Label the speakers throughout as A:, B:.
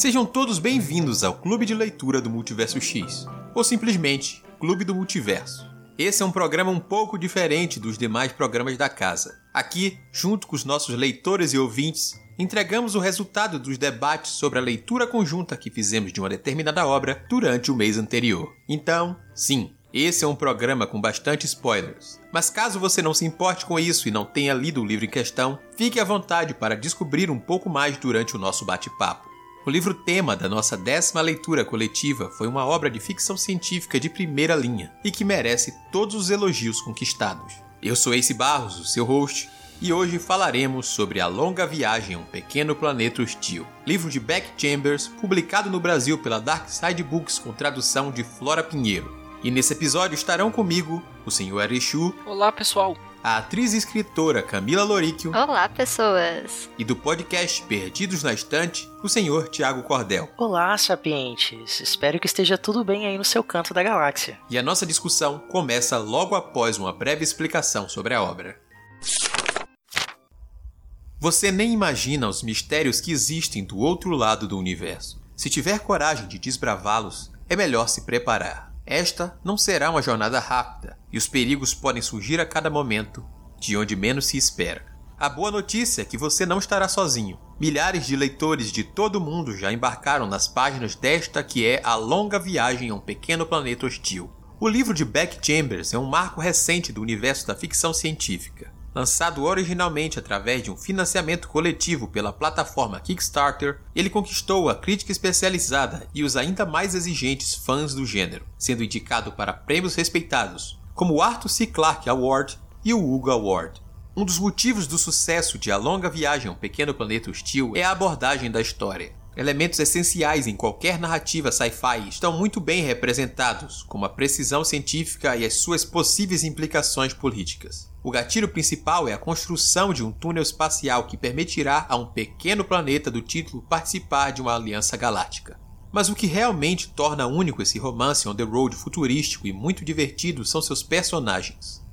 A: Sejam todos bem-vindos ao Clube de Leitura do Multiverso X, ou simplesmente Clube do Multiverso. Esse é um programa um pouco diferente dos demais programas da casa. Aqui, junto com os nossos leitores e ouvintes, entregamos o resultado dos debates sobre a leitura conjunta que fizemos de uma determinada obra durante o mês anterior. Então, sim, esse é um programa com bastante spoilers. Mas caso você não se importe com isso e não tenha lido o livro em questão, fique à vontade para descobrir um pouco mais durante o nosso bate-papo. O livro tema da nossa décima leitura coletiva foi uma obra de ficção científica de primeira linha e que merece todos os elogios conquistados. Eu sou Ace Barros, o seu host, e hoje falaremos sobre A Longa Viagem a um Pequeno Planeta Hostil, livro de Beck Chambers, publicado no Brasil pela Dark Side Books com tradução de Flora Pinheiro. E nesse episódio estarão comigo o Sr. Erechu.
B: Olá, pessoal
A: a atriz e escritora Camila Loríquio.
C: Olá, pessoas!
A: E do podcast Perdidos na Estante, o senhor Tiago Cordel.
D: Olá, sapientes! Espero que esteja tudo bem aí no seu canto da galáxia.
A: E a nossa discussão começa logo após uma breve explicação sobre a obra. Você nem imagina os mistérios que existem do outro lado do universo. Se tiver coragem de desbravá-los, é melhor se preparar. Esta não será uma jornada rápida e os perigos podem surgir a cada momento, de onde menos se espera. A boa notícia é que você não estará sozinho. Milhares de leitores de todo o mundo já embarcaram nas páginas desta que é A Longa Viagem a um Pequeno Planeta Hostil. O livro de Beck Chambers é um marco recente do universo da ficção científica. Lançado originalmente através de um financiamento coletivo pela plataforma Kickstarter, ele conquistou a crítica especializada e os ainda mais exigentes fãs do gênero, sendo indicado para prêmios respeitados, como o Arthur C. Clarke Award e o Hugo Award. Um dos motivos do sucesso de A Longa Viagem a um Pequeno Planeta Hostil é a abordagem da história. Elementos essenciais em qualquer narrativa sci-fi estão muito bem representados, como a precisão científica e as suas possíveis implicações políticas. O gatilho principal é a construção de um túnel espacial que permitirá a um pequeno planeta do título participar de uma aliança galáctica. Mas o que realmente torna único esse romance on the road futurístico e muito divertido são seus personagens.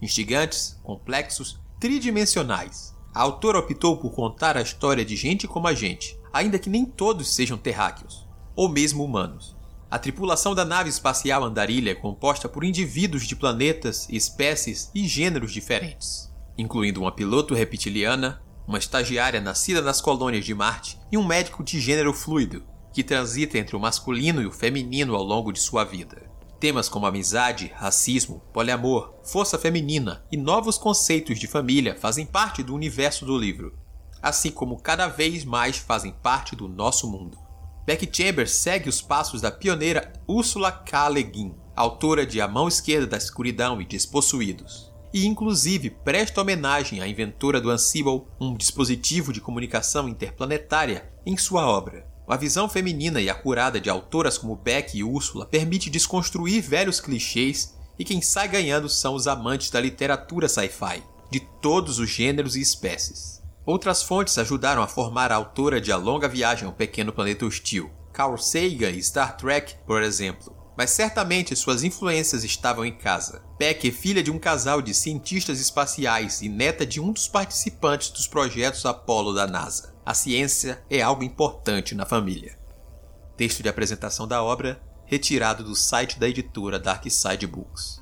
A: Instigantes, complexos, tridimensionais. A autora optou por contar a história de gente como a gente, ainda que nem todos sejam terráqueos, ou mesmo humanos. A tripulação da nave espacial Andarilha é composta por indivíduos de planetas, espécies e gêneros diferentes, incluindo uma piloto reptiliana, uma estagiária nascida nas colônias de Marte e um médico de gênero fluido, que transita entre o masculino e o feminino ao longo de sua vida. Temas como amizade, racismo, poliamor, força feminina e novos conceitos de família fazem parte do universo do livro, assim como cada vez mais fazem parte do nosso mundo. Beck Chambers segue os passos da pioneira Ursula K. Le Guin, autora de A Mão Esquerda da Escuridão e Despossuídos. E inclusive presta homenagem à inventora do Ansible, um dispositivo de comunicação interplanetária, em sua obra. A visão feminina e acurada de autoras como Beck e Úrsula permite desconstruir velhos clichês e quem sai ganhando são os amantes da literatura sci-fi, de todos os gêneros e espécies. Outras fontes ajudaram a formar a autora de A Longa Viagem ao Pequeno Planeta Hostil, Carl Sagan e Star Trek, por exemplo. Mas certamente suas influências estavam em casa. Peck é filha de um casal de cientistas espaciais e neta de um dos participantes dos projetos Apollo da NASA. A ciência é algo importante na família. Texto de apresentação da obra retirado do site da editora Dark Side Books.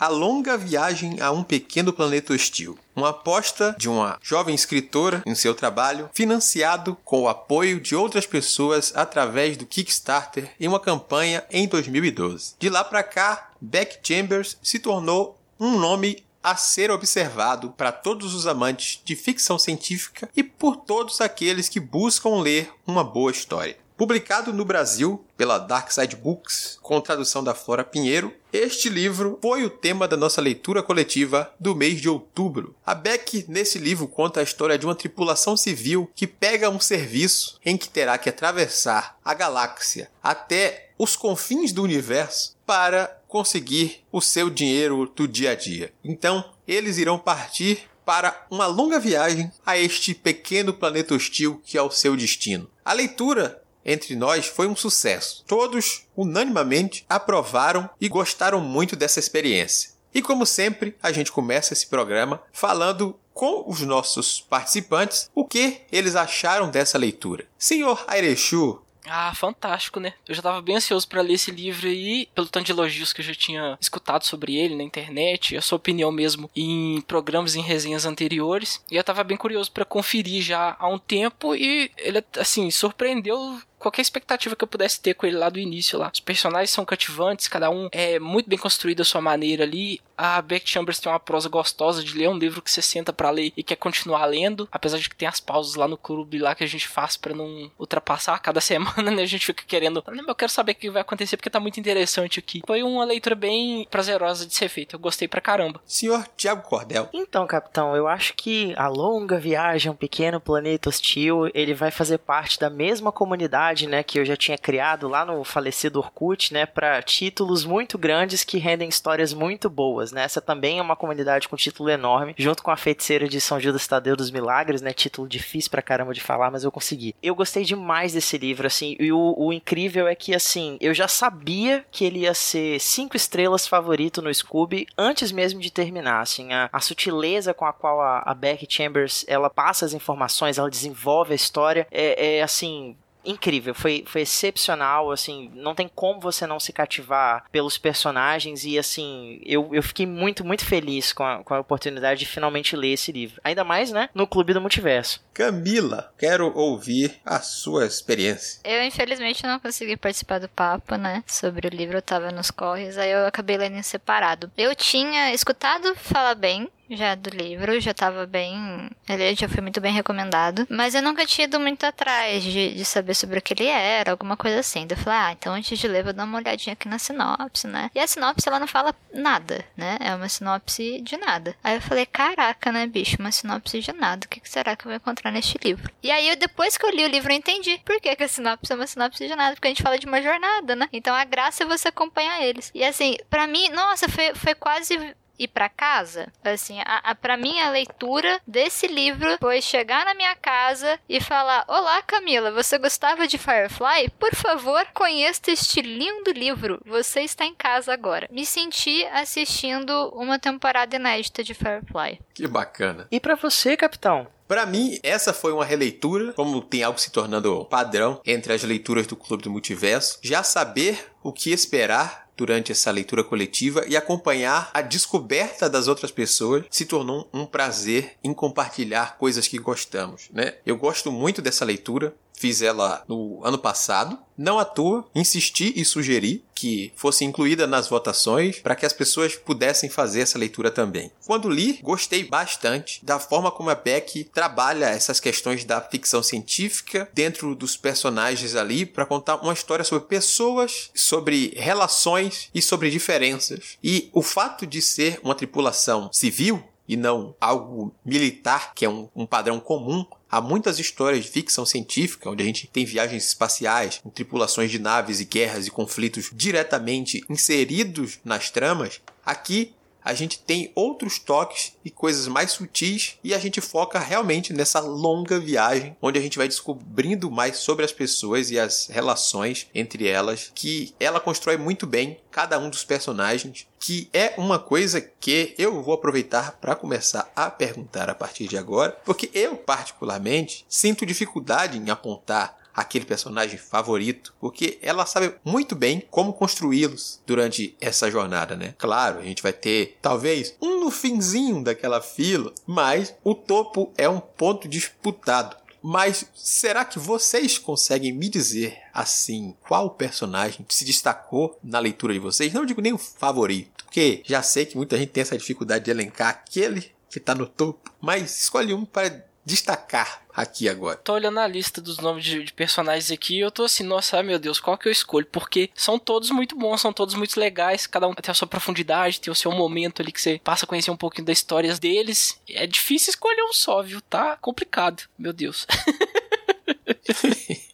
A: A Longa Viagem a um Pequeno Planeta Hostil. Uma aposta de uma jovem escritora em seu trabalho, financiado com o apoio de outras pessoas através do Kickstarter em uma campanha em 2012. De lá para cá, Beck Chambers se tornou um nome a ser observado para todos os amantes de ficção científica e por todos aqueles que buscam ler uma boa história. Publicado no Brasil pela Dark Side Books, com tradução da Flora Pinheiro, este livro foi o tema da nossa leitura coletiva do mês de outubro. A Beck, nesse livro, conta a história de uma tripulação civil que pega um serviço em que terá que atravessar a galáxia até os confins do universo para conseguir o seu dinheiro do dia a dia. Então, eles irão partir para uma longa viagem a este pequeno planeta hostil que é o seu destino. A leitura entre nós foi um sucesso. Todos, unanimamente, aprovaram e gostaram muito dessa experiência. E como sempre, a gente começa esse programa falando com os nossos participantes o que eles acharam dessa leitura. Senhor Airechu,
B: ah, fantástico, né? Eu já tava bem ansioso para ler esse livro aí, pelo tanto de elogios que eu já tinha escutado sobre ele na internet, a sua opinião mesmo em programas em resenhas anteriores. E eu tava bem curioso para conferir já há um tempo e ele assim surpreendeu qualquer expectativa que eu pudesse ter com ele lá do início lá. Os personagens são cativantes, cada um é muito bem construído a sua maneira ali. A Beck Chambers tem uma prosa gostosa de ler um livro que você senta para ler e quer continuar lendo, apesar de que tem as pausas lá no clube lá que a gente faz para não ultrapassar cada semana, né? A gente fica querendo, eu quero saber o que vai acontecer porque tá muito interessante aqui. Foi uma leitura bem prazerosa de ser feita. Eu gostei pra caramba.
A: Senhor Tiago Cordel.
D: Então, capitão, eu acho que a longa viagem, um pequeno planeta hostil, ele vai fazer parte da mesma comunidade comunidade, né, que eu já tinha criado lá no falecido Orkut, né, para títulos muito grandes que rendem histórias muito boas, né? Essa também é uma comunidade com título enorme, junto com a Feiticeira de São Judas Tadeu dos Milagres, né, título difícil pra caramba de falar, mas eu consegui. Eu gostei demais desse livro, assim, e o, o incrível é que, assim, eu já sabia que ele ia ser cinco estrelas favorito no Scooby antes mesmo de terminar, assim, a, a sutileza com a qual a, a Becky Chambers, ela passa as informações, ela desenvolve a história, é, é assim, incrível, foi, foi excepcional, assim, não tem como você não se cativar pelos personagens e, assim, eu, eu fiquei muito, muito feliz com a, com a oportunidade de finalmente ler esse livro. Ainda mais, né, no Clube do Multiverso.
A: Camila, quero ouvir a sua experiência.
C: Eu, infelizmente, não consegui participar do papo, né, sobre o livro, eu tava nos corres, aí eu acabei lendo em separado. Eu tinha escutado falar bem já do livro, já tava bem. Ele já foi muito bem recomendado. Mas eu nunca tinha ido muito atrás de, de saber sobre o que ele era, alguma coisa assim. Daí eu falei, ah, então antes de ler, vou dar uma olhadinha aqui na sinopse, né? E a sinopse, ela não fala nada, né? É uma sinopse de nada. Aí eu falei, caraca, né, bicho? Uma sinopse de nada. O que será que eu vou encontrar neste livro? E aí, depois que eu li o livro, eu entendi por que, que a sinopse é uma sinopse de nada. Porque a gente fala de uma jornada, né? Então a graça é você acompanhar eles. E assim, para mim, nossa, foi, foi quase ir para casa. Assim, a, a para mim a leitura desse livro foi chegar na minha casa e falar: "Olá, Camila, você gostava de Firefly? Por favor, conheça este lindo livro. Você está em casa agora." Me senti assistindo uma temporada inédita de Firefly.
A: Que bacana.
D: E para você, capitão?
A: Para mim, essa foi uma releitura, como tem algo se tornando padrão entre as leituras do Clube do Multiverso. Já saber o que esperar durante essa leitura coletiva e acompanhar a descoberta das outras pessoas se tornou um prazer em compartilhar coisas que gostamos, né? Eu gosto muito dessa leitura, fiz ela no ano passado. Não à toa, insisti e sugeri que fosse incluída nas votações para que as pessoas pudessem fazer essa leitura também. Quando li, gostei bastante da forma como a Beck trabalha essas questões da ficção científica dentro dos personagens ali para contar uma história sobre pessoas, sobre relações e sobre diferenças. E o fato de ser uma tripulação civil e não algo militar, que é um, um padrão comum Há muitas histórias de ficção científica onde a gente tem viagens espaciais, tripulações de naves e guerras e conflitos diretamente inseridos nas tramas. Aqui a gente tem outros toques e coisas mais sutis e a gente foca realmente nessa longa viagem onde a gente vai descobrindo mais sobre as pessoas e as relações entre elas que ela constrói muito bem cada um dos personagens que é uma coisa que eu vou aproveitar para começar a perguntar a partir de agora, porque eu particularmente sinto dificuldade em apontar aquele personagem favorito, porque ela sabe muito bem como construí-los durante essa jornada, né? Claro, a gente vai ter talvez um no finzinho daquela fila, mas o topo é um ponto disputado. Mas será que vocês conseguem me dizer assim qual personagem se destacou na leitura de vocês? Não digo nem o favorito, porque já sei que muita gente tem essa dificuldade de elencar aquele que está no topo, mas escolhe um para destacar aqui agora?
B: Tô olhando a lista dos nomes de, de, personagens aqui e eu tô assim, nossa, ai meu Deus, qual que eu escolho? Porque são todos muito bons, são todos muito legais, cada um tem a sua profundidade, tem o seu momento ali que você passa a conhecer um pouquinho das histórias deles. É difícil escolher um só, viu? Tá complicado, meu Deus.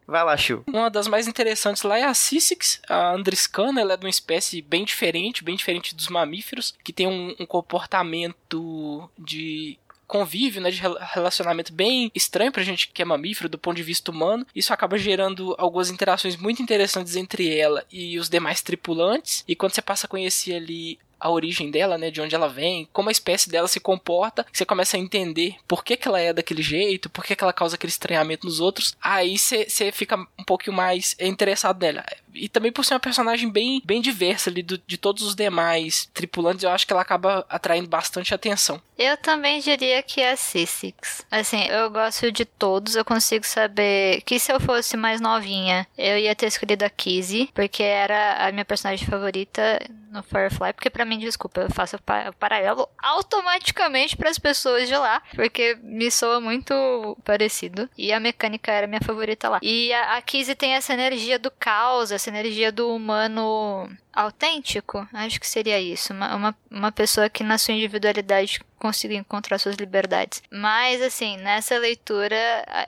D: Vai lá, Chu.
B: Uma das mais interessantes lá é a Cissix, a Andriscana. Ela é de uma espécie bem diferente, bem diferente dos mamíferos, que tem um, um comportamento de convívio, né, de relacionamento bem estranho pra gente que é mamífero do ponto de vista humano. Isso acaba gerando algumas interações muito interessantes entre ela e os demais tripulantes. E quando você passa a conhecer ali a origem dela, né, de onde ela vem, como a espécie dela se comporta, você começa a entender por que, que ela é daquele jeito, por que, que ela causa aquele estranhamento nos outros, aí você fica um pouquinho mais interessado nela. E também por ser uma personagem bem, bem diversa ali do, de todos os demais tripulantes, eu acho que ela acaba atraindo bastante atenção.
C: Eu também diria que é a Sissix. Assim, eu gosto de todos, eu consigo saber que se eu fosse mais novinha, eu ia ter escolhido a Kizzy, porque era a minha personagem favorita no Firefly, porque para mim, desculpa, eu faço o paralelo automaticamente para as pessoas de lá, porque me soa muito parecido. E a mecânica era minha favorita lá. E a, a Kizzy tem essa energia do caos, essa energia do humano autêntico, acho que seria isso. Uma, uma, uma pessoa que na sua individualidade consiga encontrar suas liberdades. Mas, assim, nessa leitura,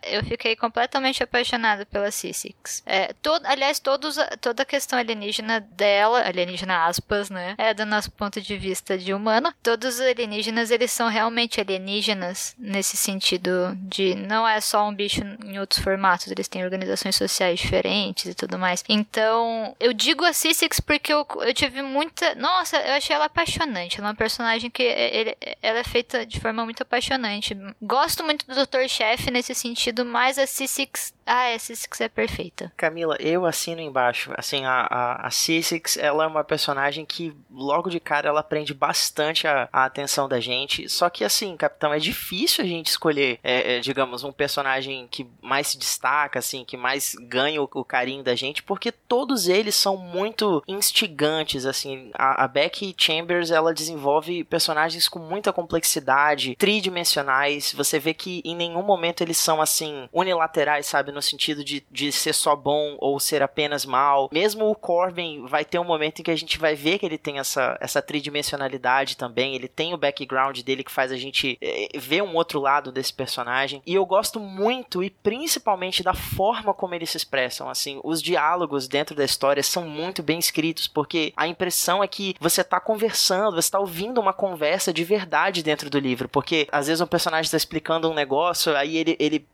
C: eu fiquei completamente apaixonada pela Sissix. É, todo, aliás, todos, toda a questão alienígena dela, alienígena aspas, né? É do nosso ponto de vista de humano. Todos os alienígenas, eles são realmente alienígenas nesse sentido de não é só um bicho em outros formatos, eles têm organizações sociais diferentes e tudo mais. Então, eu digo a Sissix porque eu, eu tive muita. Nossa, eu achei ela apaixonante. Ela é uma personagem que ele, ela é feita de forma muito apaixonante. Gosto muito do Dr. Chef nesse sentido, mas a C6 ah, essa Six é perfeita.
D: Camila, eu assino embaixo. Assim, a, a, a C6, ela é uma personagem que logo de cara ela prende bastante a, a atenção da gente. Só que assim, Capitão, é difícil a gente escolher, é, é, digamos, um personagem que mais se destaca, assim, que mais ganha o, o, carinho da gente, porque todos eles são muito instigantes, assim. A, a Becky Chambers, ela desenvolve personagens com muita complexidade, tridimensionais. Você vê que em nenhum momento eles são, assim, unilaterais, sabe? No sentido de, de ser só bom ou ser apenas mal. Mesmo o Corbin vai ter um momento em que a gente vai ver que ele tem essa, essa tridimensionalidade também. Ele tem o background dele que faz a gente é, ver um outro lado desse personagem. E eu gosto muito e principalmente da forma como eles se expressam. Assim, os diálogos dentro da história são muito bem escritos, porque a impressão é que você tá conversando, você tá ouvindo uma conversa de verdade dentro do livro. Porque às vezes um personagem está explicando um negócio, aí ele, ele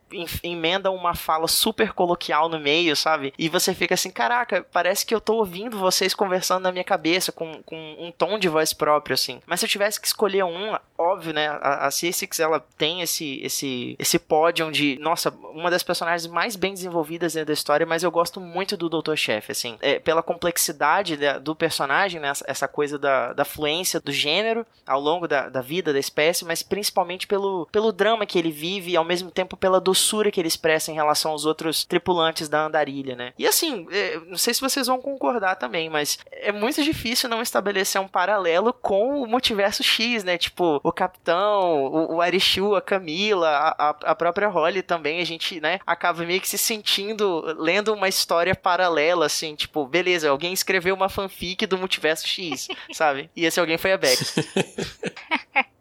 D: emenda uma fala super coloquial no meio, sabe? E você fica assim, caraca, parece que eu tô ouvindo vocês conversando na minha cabeça com, com um tom de voz próprio, assim. Mas se eu tivesse que escolher um, óbvio, né? A, a C6, ela tem esse, esse, esse pódio de, nossa, uma das personagens mais bem desenvolvidas dentro da história, mas eu gosto muito do Dr. Chef, assim. É, pela complexidade da, do personagem, né? Essa coisa da, da fluência do gênero ao longo da, da vida da espécie, mas principalmente pelo, pelo drama que ele vive e ao mesmo tempo pela doçura que ele expressa em relação aos outros tripulantes da andarilha, né? E assim, é, não sei se vocês vão concordar também, mas é muito difícil não estabelecer um paralelo com o multiverso X, né? Tipo, o Capitão, o, o Arishu, a Camila, a, a própria Holly também, a gente, né, acaba meio que se sentindo lendo uma história paralela, assim, tipo, beleza, alguém escreveu uma fanfic do multiverso X, sabe? E esse alguém foi a Beck.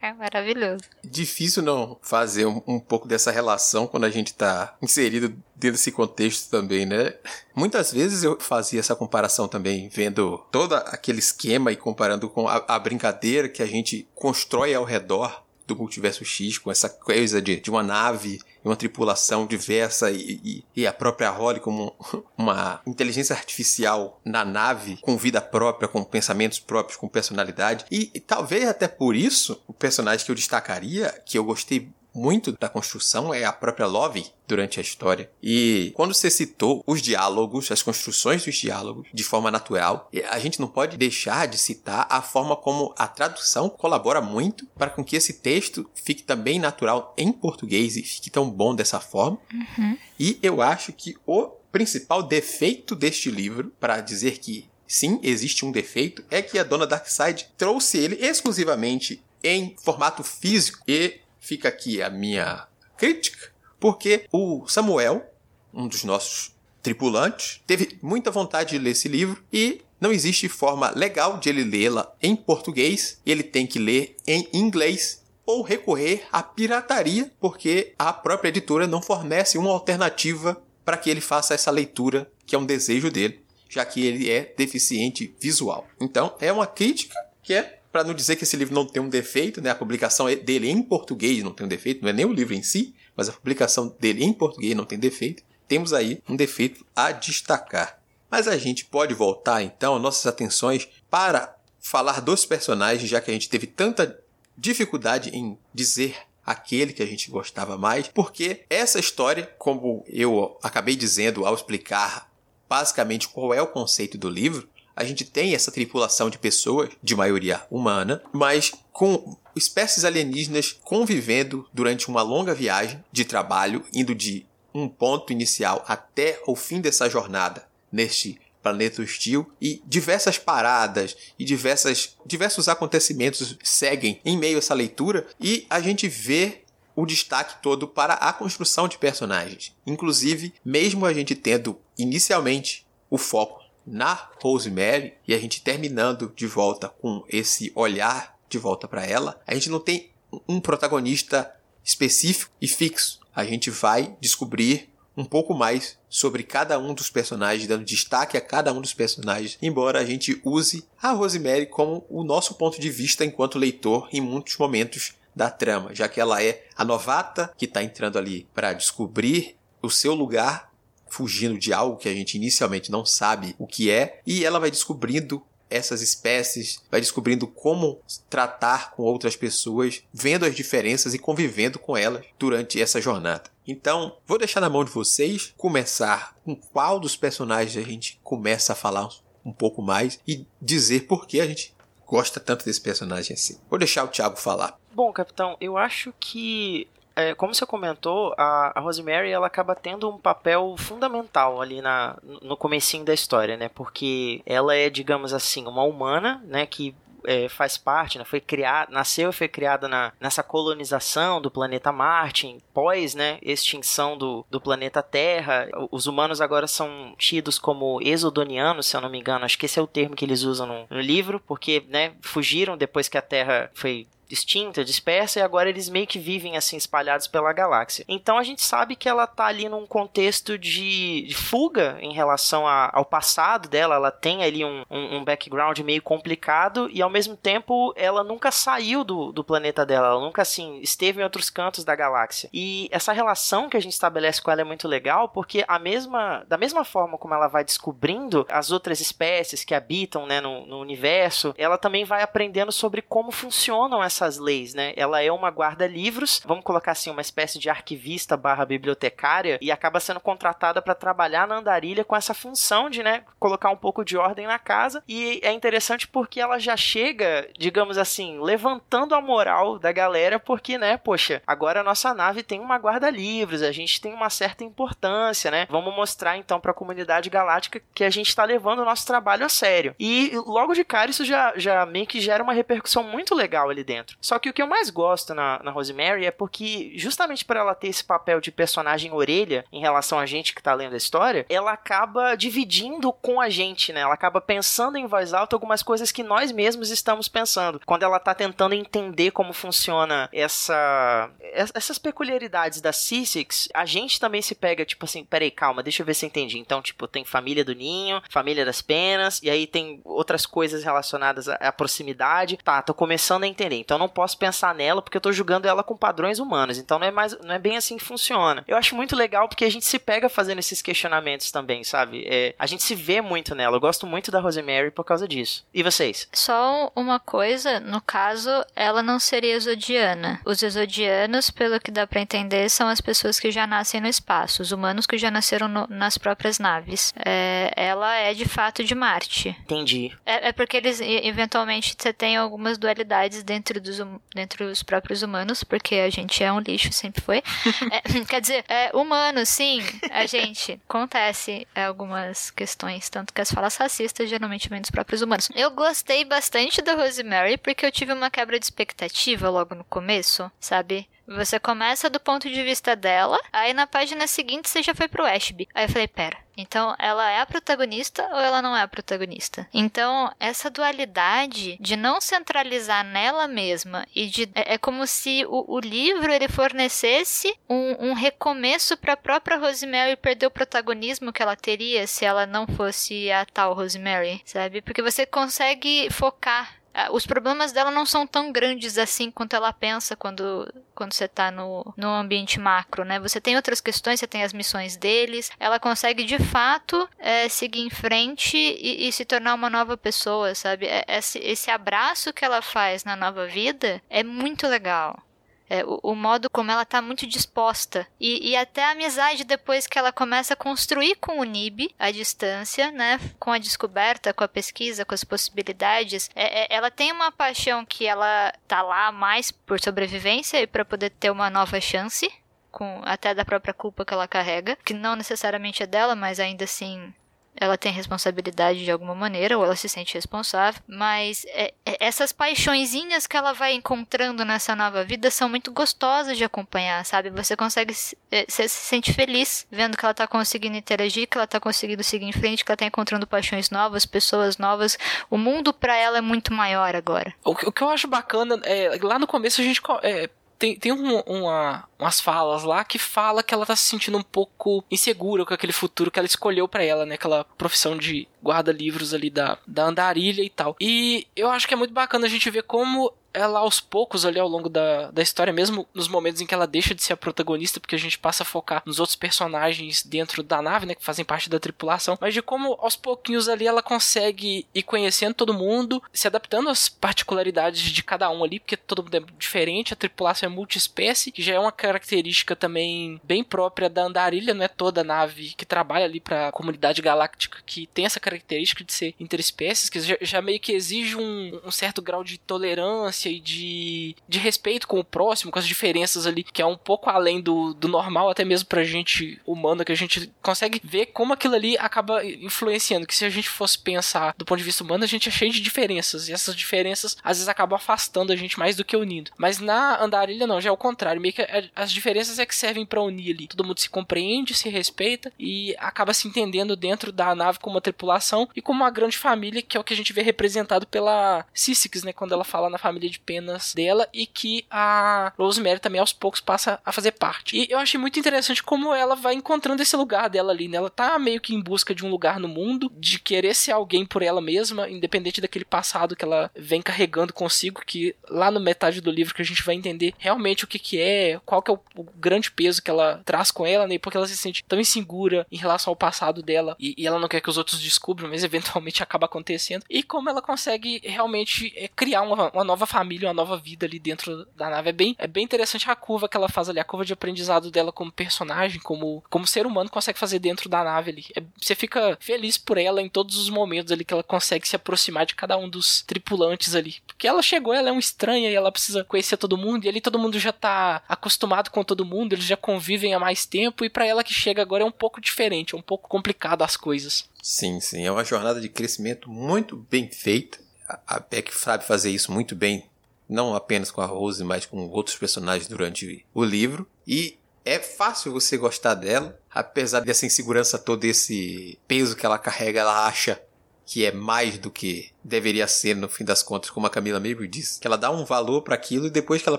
C: É maravilhoso.
A: Difícil não fazer um, um, pouco dessa relação quando a gente tá inserido dentro desse contexto também, né? Muitas vezes eu fazia essa comparação também, vendo todo aquele esquema e comparando com a, a brincadeira que a gente constrói ao redor do multiverso X, com essa coisa de, de uma nave uma tripulação diversa e, e, e, a própria Holly como uma inteligência artificial na nave, com vida própria, com pensamentos próprios, com personalidade. E, e talvez até por isso, o personagem que eu destacaria, que eu gostei muito da construção é a própria Love durante a história. E quando você citou os diálogos, as construções dos diálogos de forma natural, a gente não pode deixar de citar a forma como a tradução colabora muito para com que esse texto fique também natural em português e fique tão bom dessa forma.
C: Uhum.
A: E eu acho que o principal defeito deste livro, para dizer que sim, existe um defeito, é que a dona Darkseid trouxe ele exclusivamente em formato físico e fica aqui a minha crítica, porque o Samuel, um dos nossos tripulantes, teve muita vontade de ler esse livro e não existe forma legal de ele lê-la em português, ele tem que ler em inglês ou recorrer à pirataria, porque a própria editora não fornece uma alternativa para que ele faça essa leitura, que é um desejo dele, já que ele é deficiente visual. Então, é uma crítica que é para não dizer que esse livro não tem um defeito, né? A publicação é dele em português não tem um defeito, não é nem o livro em si, mas a publicação dele em português não tem defeito. Temos aí um defeito a destacar. Mas a gente pode voltar então nossas atenções para falar dos personagens, já que a gente teve tanta dificuldade em dizer aquele que a gente gostava mais, porque essa história, como eu acabei dizendo ao explicar basicamente qual é o conceito do livro, a gente tem essa tripulação de pessoas, de maioria humana, mas com espécies alienígenas convivendo durante uma longa viagem de trabalho, indo de um ponto inicial até o fim dessa jornada neste planeta hostil e diversas paradas e diversas, diversos acontecimentos seguem em meio a essa leitura e a gente vê o destaque todo para a construção de personagens. Inclusive, mesmo a gente tendo inicialmente o foco na Rosemary e a gente terminando de volta com esse olhar de volta para ela, a gente não tem um protagonista específico e fixo. A gente vai descobrir um pouco mais sobre cada um dos personagens, dando destaque a cada um dos personagens, embora a gente use a Rosemary como o nosso ponto de vista enquanto leitor em muitos momentos da trama, já que ela é a novata que está entrando ali para descobrir o seu lugar, fugindo de algo que a gente inicialmente não sabe o que é, e ela vai descobrindo essas espécies, vai descobrindo como tratar com outras pessoas, vendo as diferenças e convivendo com elas durante essa jornada. Então, vou deixar na mão de vocês começar com qual dos personagens a gente começa a falar um pouco mais e dizer por que a gente gosta tanto desse personagem assim. Vou deixar o Thiago falar.
D: Bom, capitão, eu acho que é, como você comentou, a, a, Rosemary ela acaba tendo um papel fundamental ali na, no comecinho da história, né? Porque ela é, digamos assim, uma humana, né? Que é, faz parte, né, foi criada, nasceu e foi criada na, nessa colonização do planeta Marte, pós né, extinção do, do planeta Terra. Os humanos agora são tidos como exodonianos, se eu não me engano, acho que esse é o termo que eles usam no, no livro, porque né, fugiram depois que a Terra foi distinta, dispersa, e agora eles meio que vivem assim espalhados pela galáxia. Então a gente sabe que ela tá ali num contexto de, de fuga em relação a, ao passado dela, ela tem ali um, um, um, background meio complicado e ao mesmo tempo ela nunca saiu do, do planeta dela, ela nunca assim esteve em outros cantos da galáxia. E essa relação que a gente estabelece com ela é muito legal porque a mesma, da mesma forma como ela vai descobrindo as outras espécies que habitam né, no, no universo, ela também vai aprendendo sobre como funcionam essas essas leis, né? Ela é uma guarda-livros, vamos colocar assim, uma espécie de arquivista barra bibliotecária, e acaba sendo contratada para trabalhar na andarilha com essa função de, né, colocar um pouco de ordem na casa. E é interessante porque ela já chega, digamos assim, levantando a moral da galera, porque, né, poxa, agora a nossa nave tem uma guarda-livros, a gente tem uma certa importância, né? Vamos mostrar então para a comunidade galáctica que a gente está levando o nosso trabalho a sério. E logo de cara isso já, já meio que gera uma repercussão muito legal ali dentro. Só que o que eu mais gosto na, na Rosemary é porque, justamente por ela ter esse papel de personagem orelha em relação a gente que tá lendo a história, ela acaba dividindo com a gente, né? Ela acaba pensando em voz alta algumas coisas que nós mesmos estamos pensando. Quando ela tá tentando entender como funciona essa essas peculiaridades da C6, a gente também se pega, tipo assim, peraí, calma, deixa eu ver se eu entendi. Então, tipo, tem família do ninho, família das penas, e aí tem outras coisas relacionadas à, à proximidade. Tá, tô começando a entender. Então, não posso pensar nela porque eu tô julgando ela com padrões humanos. Então não é mais não é bem assim que funciona. Eu acho muito legal porque a gente se pega fazendo esses questionamentos também, sabe? É, a gente se vê muito nela. Eu gosto muito da Rosemary por causa disso. E vocês?
C: Só uma coisa, no caso, ela não seria exodiana. Os exodianos, pelo que dá para entender, são as pessoas que já nascem no espaço, os humanos que já nasceram no, nas próprias naves. É, ela é de fato de Marte.
D: Entendi.
C: É, é porque eles eventualmente você tem algumas dualidades dentro dos dos, dentro dos próprios humanos, porque a gente é um lixo, sempre foi. é, quer dizer, é humano, sim, a gente. Acontece algumas questões, tanto que as falas racistas geralmente vêm dos próprios humanos. Eu gostei bastante da Rosemary porque eu tive uma quebra de expectativa logo no começo, sabe? Você começa do ponto de vista dela, aí na página seguinte você já foi pro Ashby. Aí eu falei, pera, então ela é a protagonista ou ela não é a protagonista? Então, essa dualidade de não centralizar nela mesma e de. É, é como se o, o, livro ele fornecesse um, um recomeço para a própria Rosemary perder o protagonismo que ela teria se ela não fosse a tal Rosemary, sabe? Porque você consegue focar os problemas dela não são tão grandes assim quanto ela pensa quando, quando você tá no, no ambiente macro, né? Você tem outras questões, você tem as missões deles, ela consegue de fato é, seguir em frente e, e, se tornar uma nova pessoa, sabe? É, esse, esse abraço que ela faz na nova vida é muito legal. É, o, o, modo como ela tá muito disposta. E, e, até a amizade depois que ela começa a construir com o Nib, a distância, né? Com a descoberta, com a pesquisa, com as possibilidades. É, é, ela tem uma paixão que ela tá lá mais por sobrevivência e para poder ter uma nova chance. Com, até da própria culpa que ela carrega, que não necessariamente é dela, mas ainda assim ela tem responsabilidade de alguma maneira, ou ela se sente responsável, mas é, é, essas paixõezinhas que ela vai encontrando nessa nova vida são muito gostosas de acompanhar, sabe? Você consegue, é, você se sente feliz vendo que ela tá conseguindo interagir, que ela tá conseguindo seguir em frente, que ela tá encontrando paixões novas, pessoas novas. O mundo para ela é muito maior agora.
B: O que, o que eu acho bacana é, lá no começo a gente é, tem, tem um, uma, umas falas lá que fala que ela tá se sentindo um pouco insegura com aquele futuro que ela escolheu para ela, né? Aquela profissão de guarda-livros ali da, da andarilha e tal. E eu acho que é muito bacana a gente ver como ela aos poucos ali ao longo da, da história, mesmo nos momentos em que ela deixa de ser a protagonista, porque a gente passa a focar nos outros personagens dentro da nave, né, que fazem parte da tripulação, mas de como aos pouquinhos ali ela consegue ir conhecendo todo mundo, se adaptando às particularidades de cada um ali, porque todo mundo é diferente, a tripulação é multiespécie, que já é uma característica também bem própria da Andarilha, não é toda nave que trabalha ali para a comunidade galáctica que tem essa característica de ser interespécies, que já, já meio que exige um, um certo grau de tolerância e de, de respeito com o próximo, com as diferenças ali, que é um pouco além do, do normal, até mesmo pra gente humana, que a gente consegue ver como aquilo ali acaba influenciando. Que se a gente fosse pensar do ponto de vista humano, a gente é cheio de diferenças, e essas diferenças às vezes acabam afastando a gente mais do que unindo. Mas na andarilha, não, já é o contrário, meio que as diferenças é que servem para unir ali. Todo mundo se compreende, se respeita e acaba se entendendo dentro da nave como uma tripulação e como uma grande família, que é o que a gente vê representado pela Sissix, né? Quando ela fala na família de penas dela e que a Rosemary também aos poucos passa a fazer parte. E eu achei muito interessante como ela vai encontrando esse lugar dela ali, né? Ela tá meio que em busca de um lugar no mundo, de querer ser alguém por ela mesma, independente daquele passado que ela vem carregando consigo, que lá no metade do livro que a gente vai entender realmente o que que é, qual que é o, o grande peso que ela traz com ela, né? Porque ela se sente tão insegura em relação ao passado dela e, e ela não quer que os outros descubram, mas eventualmente acaba acontecendo. E como ela consegue realmente é, criar uma, uma nova família família, uma nova vida ali dentro da nave. É bem, é bem interessante a curva que ela faz ali, a curva de aprendizado dela como personagem, como, como ser humano consegue fazer dentro da nave ali. É, você fica feliz por ela em todos os momentos ali que ela consegue se aproximar de cada um dos tripulantes ali. Porque ela chegou, ela é um estranha e ela precisa conhecer todo mundo, e ali todo mundo já tá acostumado com todo mundo, eles já convivem há mais tempo, e para ela que chega agora é um pouco diferente, é um pouco complicado as coisas.
A: Sim, sim, é uma jornada de crescimento muito bem feita. A Beck sabe fazer isso muito bem não apenas com a Rose, mas com outros personagens durante o livro. E é fácil você gostar dela, apesar dessa insegurança todo esse peso que ela carrega, ela acha que é mais do que deveria ser no fim das contas, como a Camila mesmo disse, que ela dá um valor para aquilo e depois que ela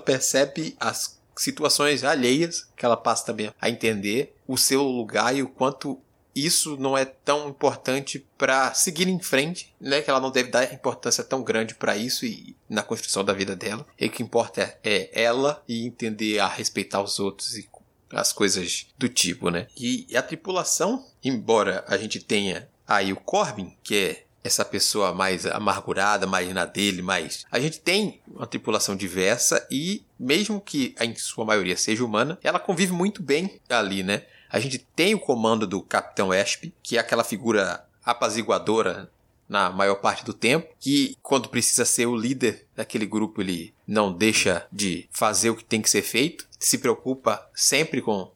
A: percebe as situações alheias, que ela passa também a entender o seu lugar e o quanto isso não é tão importante para seguir em frente, né? Que ela não deve dar importância tão grande para isso e na construção da vida dela. E o que importa é, é ela e entender a respeitar os outros e as coisas do tipo, né? E, e a tripulação, embora a gente tenha aí o Corbin, que é essa pessoa mais amargurada, mais na dele, mais. A gente tem uma tripulação diversa e, mesmo que em sua maioria seja humana, ela convive muito bem ali, né? A gente tem o comando do Capitão Esp, que é aquela figura apaziguadora na maior parte do tempo, que quando precisa ser o líder daquele grupo, ele não deixa de fazer o que tem que ser feito, se preocupa sempre com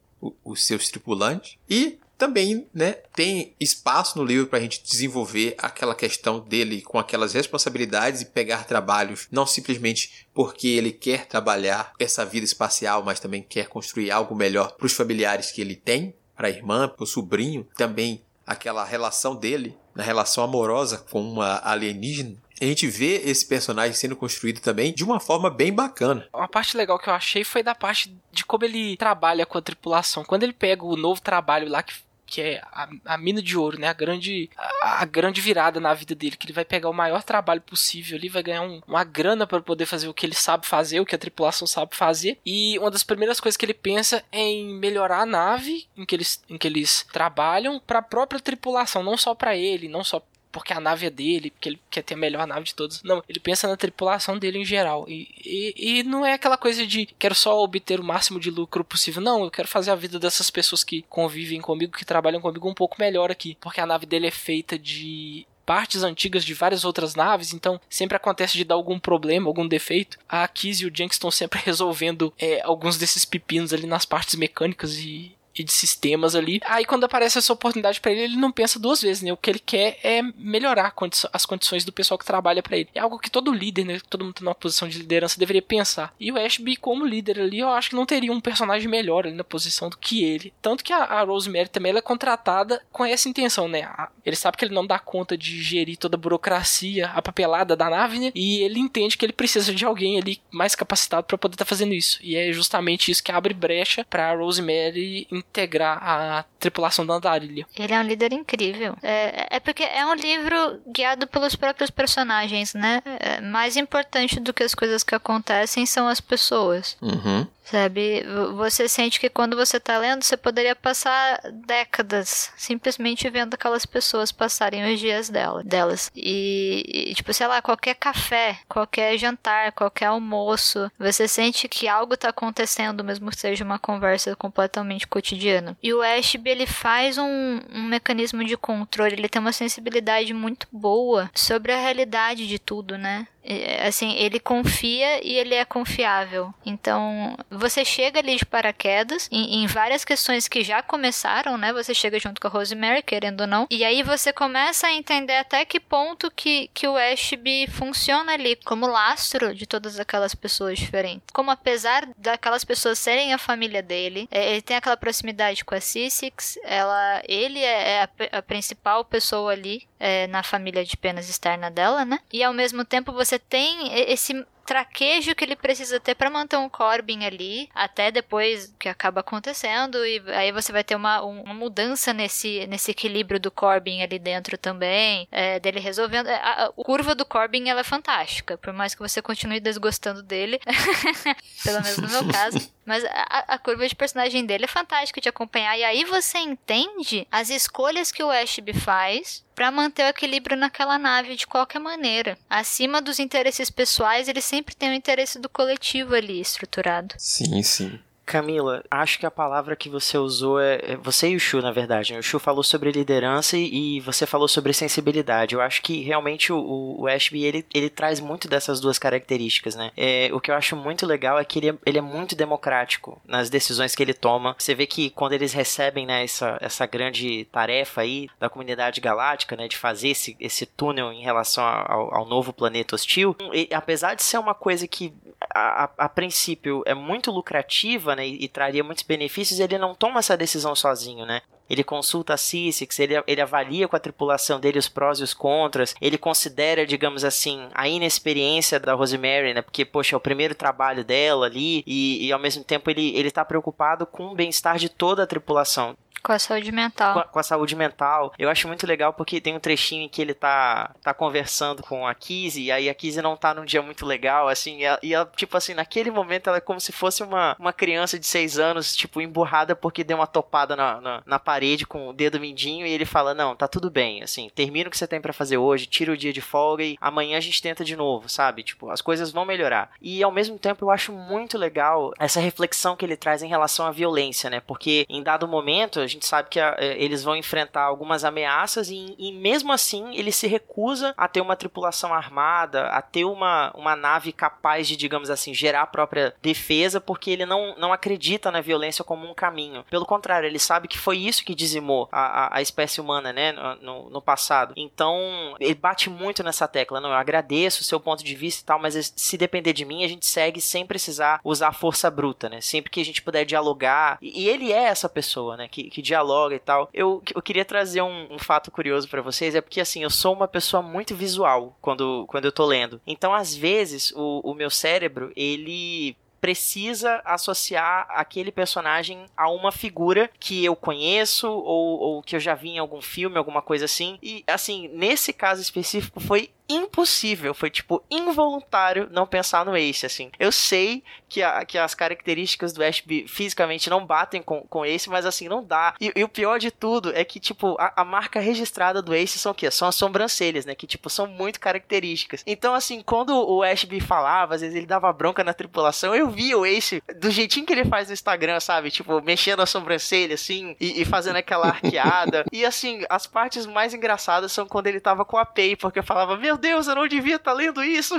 A: os seus tripulantes. E também né, tem espaço no livro para a gente desenvolver aquela questão dele com aquelas responsabilidades e pegar trabalhos, não simplesmente porque ele quer trabalhar essa vida espacial, mas também quer construir algo melhor para os familiares que ele tem, para a irmã, para o sobrinho, também aquela relação dele, na relação amorosa com uma alienígena a gente vê esse personagem sendo construído também de uma forma bem bacana.
B: Uma parte legal que eu achei foi da parte de como ele trabalha com a tripulação. Quando ele pega o novo trabalho lá que que é a, a mina de ouro, né? A grande, a, a, grande virada na vida dele, que ele vai pegar o maior trabalho possível ali, vai ganhar um, uma grana para poder fazer o que ele sabe fazer, o que a tripulação sabe fazer. E uma das primeiras coisas que ele pensa é em melhorar a nave em que eles, em que eles trabalham para a própria tripulação, não só para ele, não só porque a nave é dele, porque ele quer ter a melhor nave de todos. Não, ele pensa na tripulação dele em geral. E, e, e, não é aquela coisa de quero só obter o máximo de lucro possível. Não, eu quero fazer a vida dessas pessoas que convivem comigo, que trabalham comigo um pouco melhor aqui. Porque a nave dele é feita de partes antigas de várias outras naves, então sempre acontece de dar algum problema, algum defeito. A Kiz e o Jenks estão sempre resolvendo é, alguns desses pepinos ali nas partes mecânicas e e de sistemas ali. Aí quando aparece essa oportunidade para ele, ele não pensa duas vezes, né? O que ele quer é melhorar as condições do pessoal que trabalha para ele. É algo que todo líder, né? Todo mundo tá numa posição de liderança deveria pensar. E o Ashby como líder ali, eu acho que não teria um personagem melhor ali na posição do que ele. Tanto que a, Rosemary também ela é contratada com essa intenção, né? Ele sabe que ele não dá conta de gerir toda a burocracia, a papelada da nave, né? E ele entende que ele precisa de alguém ali mais capacitado para poder estar tá fazendo isso. E é justamente isso que abre brecha para Rosemary integrar a tripulação da Andarilha.
C: Ele é um líder incrível. É, é porque é um livro guiado pelos próprios personagens, né? É, mais importante do que as coisas que acontecem são as pessoas.
A: Uhum.
C: Sabe? Você sente que quando você tá lendo, você poderia passar décadas simplesmente vendo aquelas pessoas passarem os dias dela, delas. E, e, tipo, sei lá, qualquer café, qualquer jantar, qualquer almoço, você sente que algo tá acontecendo, mesmo que seja uma conversa completamente cotidiana. E o Ashby, ele faz um, um mecanismo de controle, ele tem uma sensibilidade muito boa sobre a realidade de tudo, né? É, assim, ele confia e ele é confiável. Então, você chega ali de paraquedas em, em, várias questões que já começaram, né? Você chega junto com a Rosemary, querendo ou não, e aí você começa a entender até que ponto que, que o Ashby funciona ali como lastro de todas aquelas pessoas diferentes. Como apesar daquelas pessoas serem a família dele, é, ele tem aquela proximidade com a Sissix, ela, ele é, é a, a principal pessoa ali é, na família de penas externa dela, né? E ao mesmo tempo você tem esse traquejo que ele precisa ter para manter um Corbin ali, até depois que acaba acontecendo, e aí você vai ter uma, uma mudança nesse, nesse equilíbrio do Corbin ali dentro também, é, dele resolvendo. É, a, a, curva do Corbin ela é fantástica, por mais que você continue desgostando dele, pelo menos no meu caso. Mas a, a, curva de personagem dele é fantástica de acompanhar, e aí você entende as escolhas que o Ashby faz para manter o equilíbrio naquela nave de qualquer maneira. Acima dos interesses pessoais, ele sempre tem o interesse do coletivo ali estruturado.
A: Sim, sim.
D: Camila, acho que a palavra que você usou é, é. Você e o Chu, na verdade. Né? O Chu falou sobre liderança e, e você falou sobre sensibilidade. Eu acho que realmente o, o Ashby ele, ele traz muito dessas duas características, né? É, o que eu acho muito legal é que ele é, ele é muito democrático nas decisões que ele toma. Você vê que quando eles recebem né, essa, essa grande tarefa aí da comunidade galáctica, né, de fazer esse, esse túnel em relação ao, ao novo planeta hostil, e, apesar de ser uma coisa que a, a, a princípio é muito lucrativa, né, e, e, traria muitos benefícios, ele não toma essa decisão sozinho, né? Ele consulta a Cissix, ele, ele avalia com a tripulação dele os prós e os contras, ele considera, digamos assim, a inexperiência da Rosemary, né? Porque, poxa, é o primeiro trabalho dela ali, e, e ao mesmo tempo ele, ele tá preocupado com o bem-estar de toda a tripulação.
C: Com a saúde mental.
D: Com a, com a, saúde mental. Eu acho muito legal porque tem um trechinho em que ele tá, tá conversando com a Kizzy, e aí a Kizzy não tá num dia muito legal, assim, e ela, e ela, tipo assim, naquele momento ela é como se fosse uma, uma criança de seis anos, tipo, emburrada porque deu uma topada na, na, na parede com o dedo mindinho, e ele fala, não, tá tudo bem, assim, termina o que você tem para fazer hoje, tira o dia de folga e amanhã a gente tenta de novo, sabe? Tipo, as coisas vão melhorar. E ao mesmo tempo eu acho muito legal essa reflexão que ele traz em relação à violência, né? Porque em dado momento, gente sabe que a, é, eles vão enfrentar algumas ameaças e, e, mesmo assim ele se recusa a ter uma tripulação armada, a ter uma, uma nave capaz de, digamos assim, gerar a própria defesa, porque ele não, não acredita na violência como um caminho. Pelo contrário, ele sabe que foi isso que dizimou a, a, a espécie humana, né, no, no passado. Então, ele bate muito nessa tecla. Não, eu agradeço o seu ponto de vista e tal, mas se depender de mim, a gente segue sem precisar usar força bruta, né? Sempre que a gente puder dialogar. E, e ele é essa pessoa, né, que, que dialoga e tal. Eu, eu queria trazer um, um fato curioso para vocês, é porque assim, eu sou uma pessoa muito visual quando, quando eu tô lendo. Então, às vezes, o, o meu cérebro, ele precisa associar aquele personagem a uma figura que eu conheço ou, ou que eu já vi em algum filme, alguma coisa assim. E, assim, nesse caso específico foi impossível, foi tipo involuntário não pensar no Ace, assim. Eu sei que, a, que as características do Ashby fisicamente não batem com, com Ace, mas assim, não dá. E, e o pior de tudo é que, tipo, a, a, marca registrada do Ace são o quê? São as sobrancelhas, né? Que, tipo, são muito características. Então, assim, quando o Ashby falava, às vezes ele dava bronca na tripulação, eu via o Ace do jeitinho que ele faz no Instagram, sabe? Tipo, mexendo a sobrancelha, assim, e, e fazendo aquela arqueada. e, assim, as partes mais engraçadas são quando ele tava com a Pei, porque eu falava, meu Deus, eu não devia estar tá lendo isso.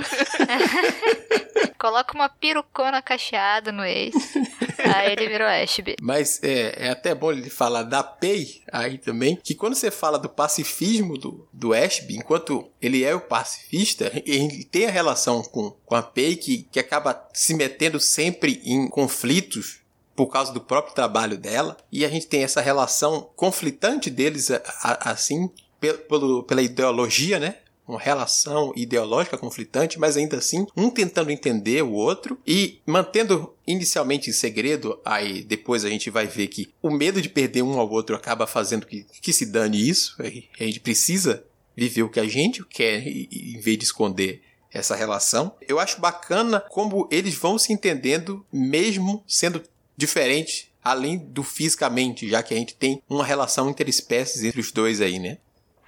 C: Coloca uma perucona cacheada no ex. aí ele virou Ashby.
A: Mas é, é até bom ele falar da Pei aí também, que quando você fala do pacifismo do, do Ashby, enquanto ele é o pacifista, ele tem a relação com, com a Pei que, que acaba se metendo sempre em conflitos por causa do próprio trabalho dela, e a gente tem essa relação conflitante deles assim, pelo, pela ideologia, né? Uma relação ideológica conflitante, mas ainda assim, um tentando entender o outro e mantendo inicialmente em segredo, aí depois a gente vai ver que o medo de perder um ao outro acaba fazendo que, que se dane isso, a gente precisa viver o que a gente quer em vez de esconder essa relação. Eu acho bacana como eles vão se entendendo mesmo sendo diferentes além do fisicamente, já que a gente tem uma relação interespécies entre os dois aí, né?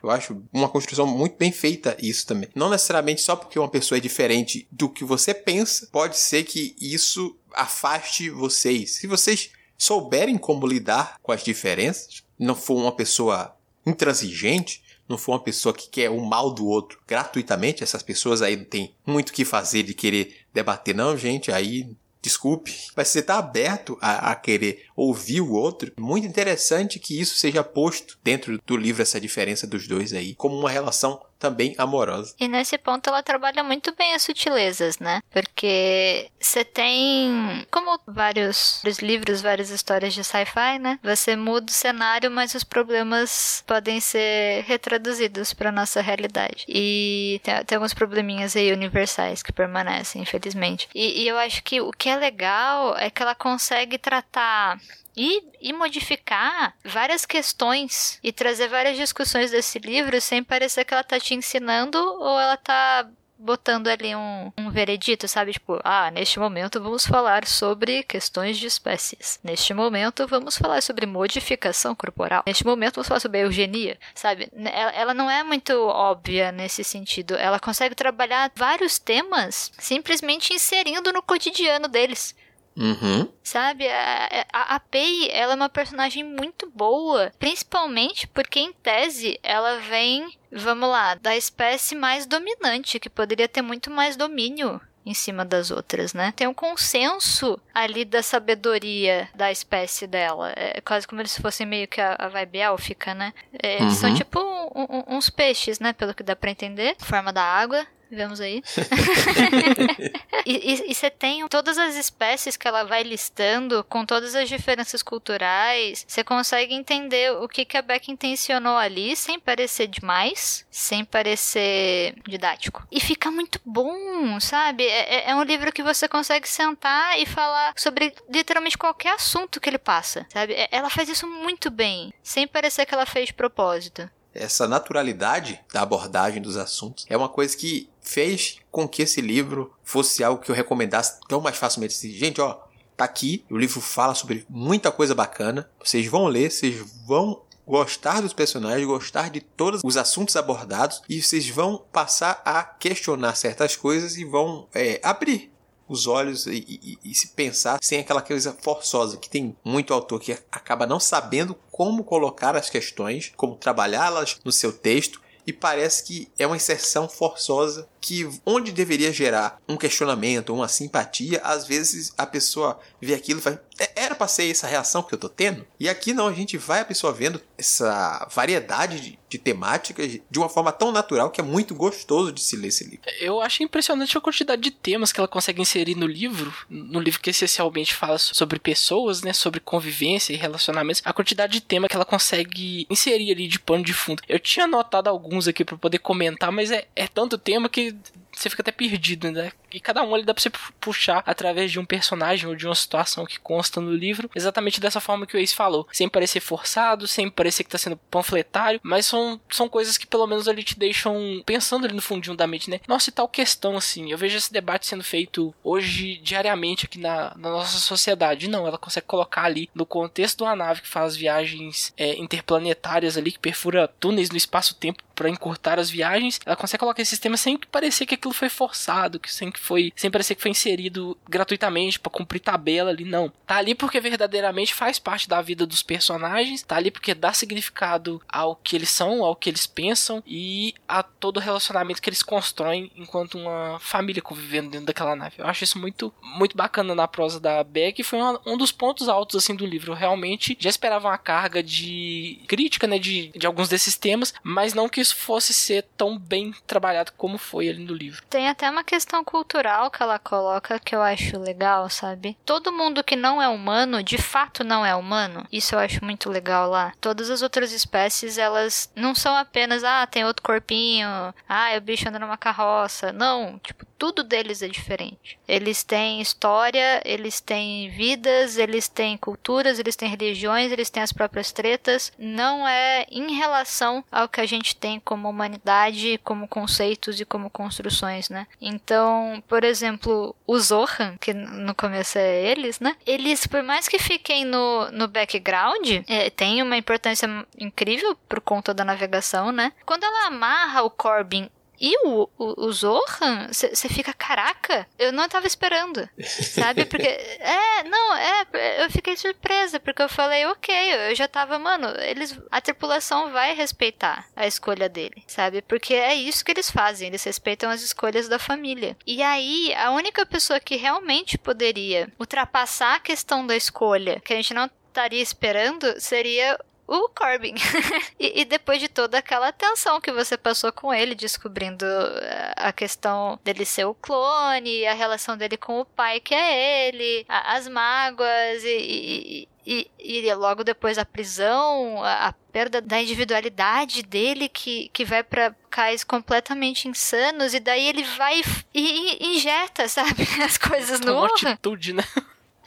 A: Eu acho uma construção muito bem feita isso também. Não necessariamente só porque uma pessoa é diferente do que você pensa, pode ser que isso afaste vocês. Se vocês souberem como lidar com as diferenças, não for uma pessoa intransigente, não for uma pessoa que quer o mal do outro gratuitamente, essas pessoas aí não tem muito o que fazer de querer debater, não, gente, aí desculpe, mas você está aberto a, a, querer ouvir o outro, muito interessante que isso seja posto dentro do livro, essa diferença dos dois aí, como uma relação também amorosa.
C: E nesse ponto ela trabalha muito bem as sutilezas, né? Porque você tem, como vários, vários livros, várias histórias de sci-fi, né? Você muda o cenário, mas os problemas podem ser retraduzidos para nossa realidade. E tem, tem, alguns probleminhas aí universais que permanecem, infelizmente. E, e eu acho que o que é legal é que ela consegue tratar e, e modificar várias questões e trazer várias discussões desse livro sem parecer que ela tá te ensinando ou ela tá botando ali um, um veredito, sabe? Tipo, ah, neste momento vamos falar sobre questões de espécies. Neste momento vamos falar sobre modificação corporal. Neste momento vamos falar sobre eugenia, sabe? Ela, ela não é muito óbvia nesse sentido. Ela consegue trabalhar vários temas simplesmente inserindo no cotidiano deles.
A: Uhum.
C: Sabe? A, a, a Pei, ela é uma personagem muito boa, principalmente porque, em tese, ela vem, vamos lá, da espécie mais dominante, que poderia ter muito mais domínio em cima das outras, né? Tem um consenso ali da sabedoria da espécie dela. É quase como se fossem meio que a, a vibe élfica, né? É, eles uhum. são tipo um, um, uns peixes, né? Pelo que dá pra entender. Forma da água vemos aí. e você tem todas as espécies que ela vai listando, com todas as diferenças culturais. Você consegue entender o que, que a Beck intencionou ali, sem parecer demais, sem parecer didático. E fica muito bom, sabe? É, é, é um livro que você consegue sentar e falar sobre literalmente qualquer assunto que ele passa, sabe? É, ela faz isso muito bem, sem parecer que ela fez de propósito
A: essa naturalidade da abordagem dos assuntos é uma coisa que fez com que esse livro fosse algo que eu recomendasse tão mais facilmente. Assim, gente, ó, tá aqui, o livro fala sobre muita coisa bacana. Vocês vão ler, vocês vão gostar dos personagens, gostar de todos os assuntos abordados e vocês vão passar a questionar certas coisas e vão é, abrir os olhos e, e, e, se pensar sem aquela coisa forçosa que tem muito autor que acaba não sabendo como colocar as questões, como trabalhá-las no seu texto e parece que é uma inserção forçosa que onde deveria gerar um questionamento, uma simpatia, às vezes a pessoa vê aquilo e faz, é, era pra ser essa reação que eu tô tendo? E aqui não, a gente vai a pessoa vendo essa variedade de, de temáticas de uma forma tão natural que é muito gostoso de se ler esse livro.
B: Eu acho impressionante a quantidade de temas que ela consegue inserir no livro, no livro que essencialmente fala sobre pessoas, né, sobre convivência e relacionamentos, a quantidade de tema que ela consegue inserir ali de pano de fundo. Eu tinha anotado alguns aqui para poder comentar, mas é, é tanto tema que did você fica até perdido, né? E cada um ali dá pra você puxar através de um personagem ou de uma situação que consta no livro, exatamente dessa forma que o Ace falou. Sem parecer forçado, sem parecer que tá sendo panfletário, mas são, são coisas que pelo menos ali te deixam pensando ali no fundinho da mente, né? Nossa, e tal questão assim. Eu vejo esse debate sendo feito hoje diariamente aqui na, na nossa sociedade. Não, ela consegue colocar ali no contexto de uma nave que faz viagens é, interplanetárias ali, que perfura túneis no espaço-tempo para encurtar as viagens, ela consegue colocar esse sistema sem parecer que aquilo foi forçado, que sem que foi, sem parecer que foi inserido gratuitamente para cumprir tabela ali, não. Tá ali porque verdadeiramente faz parte da vida dos personagens, tá ali porque dá significado ao que eles são, ao que eles pensam e a todo o relacionamento que eles constroem enquanto uma família convivendo dentro daquela nave. Eu acho isso muito muito bacana na prosa da Beck e foi uma, um dos pontos altos assim do livro. Eu realmente já esperava uma carga de crítica, né, de, de alguns desses temas, mas não que isso fosse ser tão bem trabalhado como foi ali no livro.
C: Tem até uma questão cultural que ela coloca que eu acho legal, sabe? Todo mundo que não é humano, de fato não é humano. Isso eu acho muito legal lá. Todas as outras espécies, elas não são apenas, ah, tem outro corpinho, ah, é o bicho anda numa carroça. Não, tipo, tudo deles é diferente. Eles têm história, eles têm vidas, eles têm culturas, eles têm religiões, eles têm as próprias tretas. Não é em relação ao que a gente tem como humanidade, como conceitos e como construções, né? Então, por exemplo, o Zohan, que no começo é eles, né? Eles, por mais que fiquem no, no background, é, tem uma importância incrível por conta da navegação, né? Quando ela amarra o Corbin e o, o, o Zohan, você fica, caraca, eu não tava esperando, sabe? Porque, é, não, é, eu fiquei surpresa, porque eu falei, ok, eu já tava, mano, eles, a tripulação vai respeitar a escolha dele, sabe? Porque é isso que eles fazem, eles respeitam as escolhas da família. E aí, a única pessoa que realmente poderia ultrapassar a questão da escolha, que a gente não estaria esperando, seria o Corbin. e, e, depois de toda aquela tensão que você passou com ele, descobrindo eh, a questão dele ser o clone, a relação dele com o pai que é ele, a, as mágoas e, e, e, logo depois a prisão, a, a, perda da individualidade dele que, que vai para cais completamente insanos e daí ele vai e, e injeta, sabe, as coisas no
B: Uma atitude, né?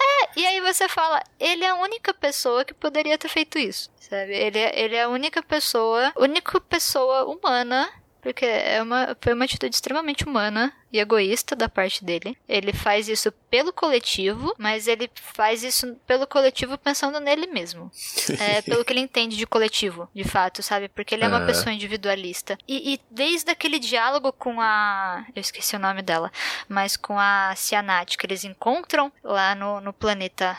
C: É, e aí você fala, ele é a única pessoa que poderia ter feito isso, sabe? Ele é, ele é a única pessoa, única pessoa humana porque é uma, foi uma atitude extremamente humana e egoísta da parte dele. Ele faz isso pelo coletivo, mas ele faz isso pelo coletivo pensando nele mesmo. É, pelo que ele entende de coletivo, de fato, sabe? Porque ele é uma é. pessoa individualista. E, e, desde aquele diálogo com a. Eu esqueci o nome dela, mas com a Cianat, que eles encontram lá no, no planeta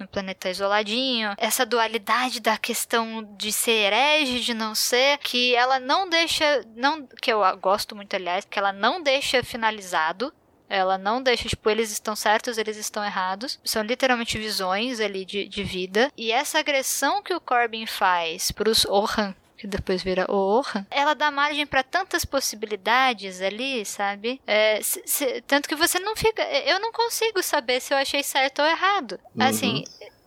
C: no planeta isoladinho, essa dualidade da questão de ser herege, de não ser, que ela não deixa, não, que eu gosto muito, aliás, que ela não deixa finalizado, ela não deixa, tipo, eles estão certos, eles estão errados. São literalmente visões ali de, de vida. E essa agressão que o Corbin faz pros Ohan, que depois vira Ohan, ela dá margem para tantas possibilidades ali, sabe? É, se, se, tanto que você não fica. Eu não consigo saber se eu achei certo ou errado. Uhum. Assim,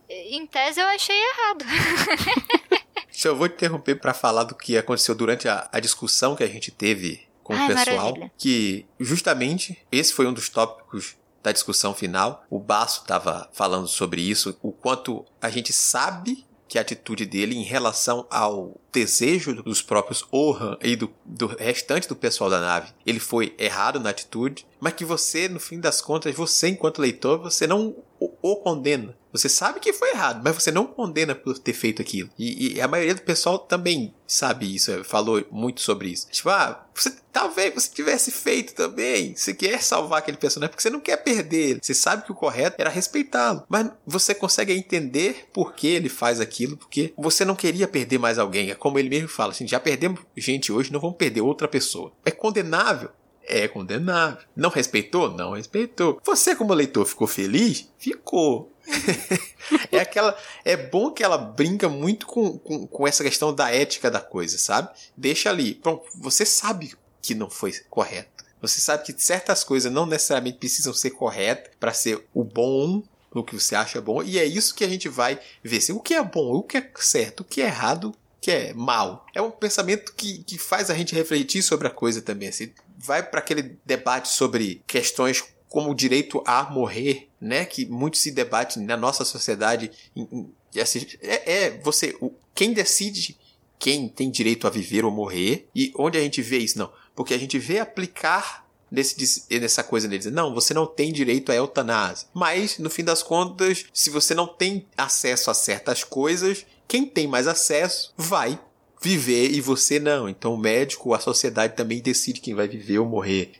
C: em tese eu achei errado.
A: Se eu vou te interromper para falar do que aconteceu durante a, a discussão que a gente teve com Ai, o pessoal, maravilha. que justamente esse foi um dos tópicos da discussão final. O Baço estava falando sobre isso, o quanto a gente sabe que a atitude dele em relação ao desejo dos próprios Ohan e do, do restante do pessoal da nave, ele foi errado na atitude, mas que você, no fim das contas, você enquanto leitor, você não o, condena. Você sabe que foi errado, mas você não condena por ter feito aquilo. E, e, a maioria do pessoal também sabe isso, falou muito sobre isso. Tipo, ah, você, talvez você tivesse feito também. Você quer salvar aquele personagem porque você não quer perder ele. Você sabe que o correto era respeitá-lo. Mas você consegue entender por que ele faz aquilo, porque você não queria perder mais alguém. É como ele mesmo fala, assim, já perdemos gente hoje, não vamos perder outra pessoa. É condenável é condenável. Não respeitou? Não respeitou. Você, como leitor, ficou feliz? Ficou. é aquela. É bom que ela brinca muito com, com, com, essa questão da ética da coisa, sabe? Deixa ali. Pronto, você sabe que não foi correto. Você sabe que certas coisas não necessariamente precisam ser corretas para ser o bom, o que você acha bom. E é isso que a gente vai ver. Assim, o que é bom, o que é certo, o que é errado que é mal. É um pensamento que, que faz a gente refletir sobre a coisa também. Assim, vai para aquele debate sobre questões como o direito a morrer, né? Que muito se debate na nossa sociedade. Assim, é, é você, quem decide quem tem direito a viver ou morrer e onde a gente vê isso não, porque a gente vê aplicar nesse, nessa coisa deles. Não, você não tem direito à eutanásia. Mas, no fim das contas, se você não tem acesso a certas coisas, quem tem mais acesso vai viver e você não. Então o médico, a sociedade também decide quem vai viver ou morrer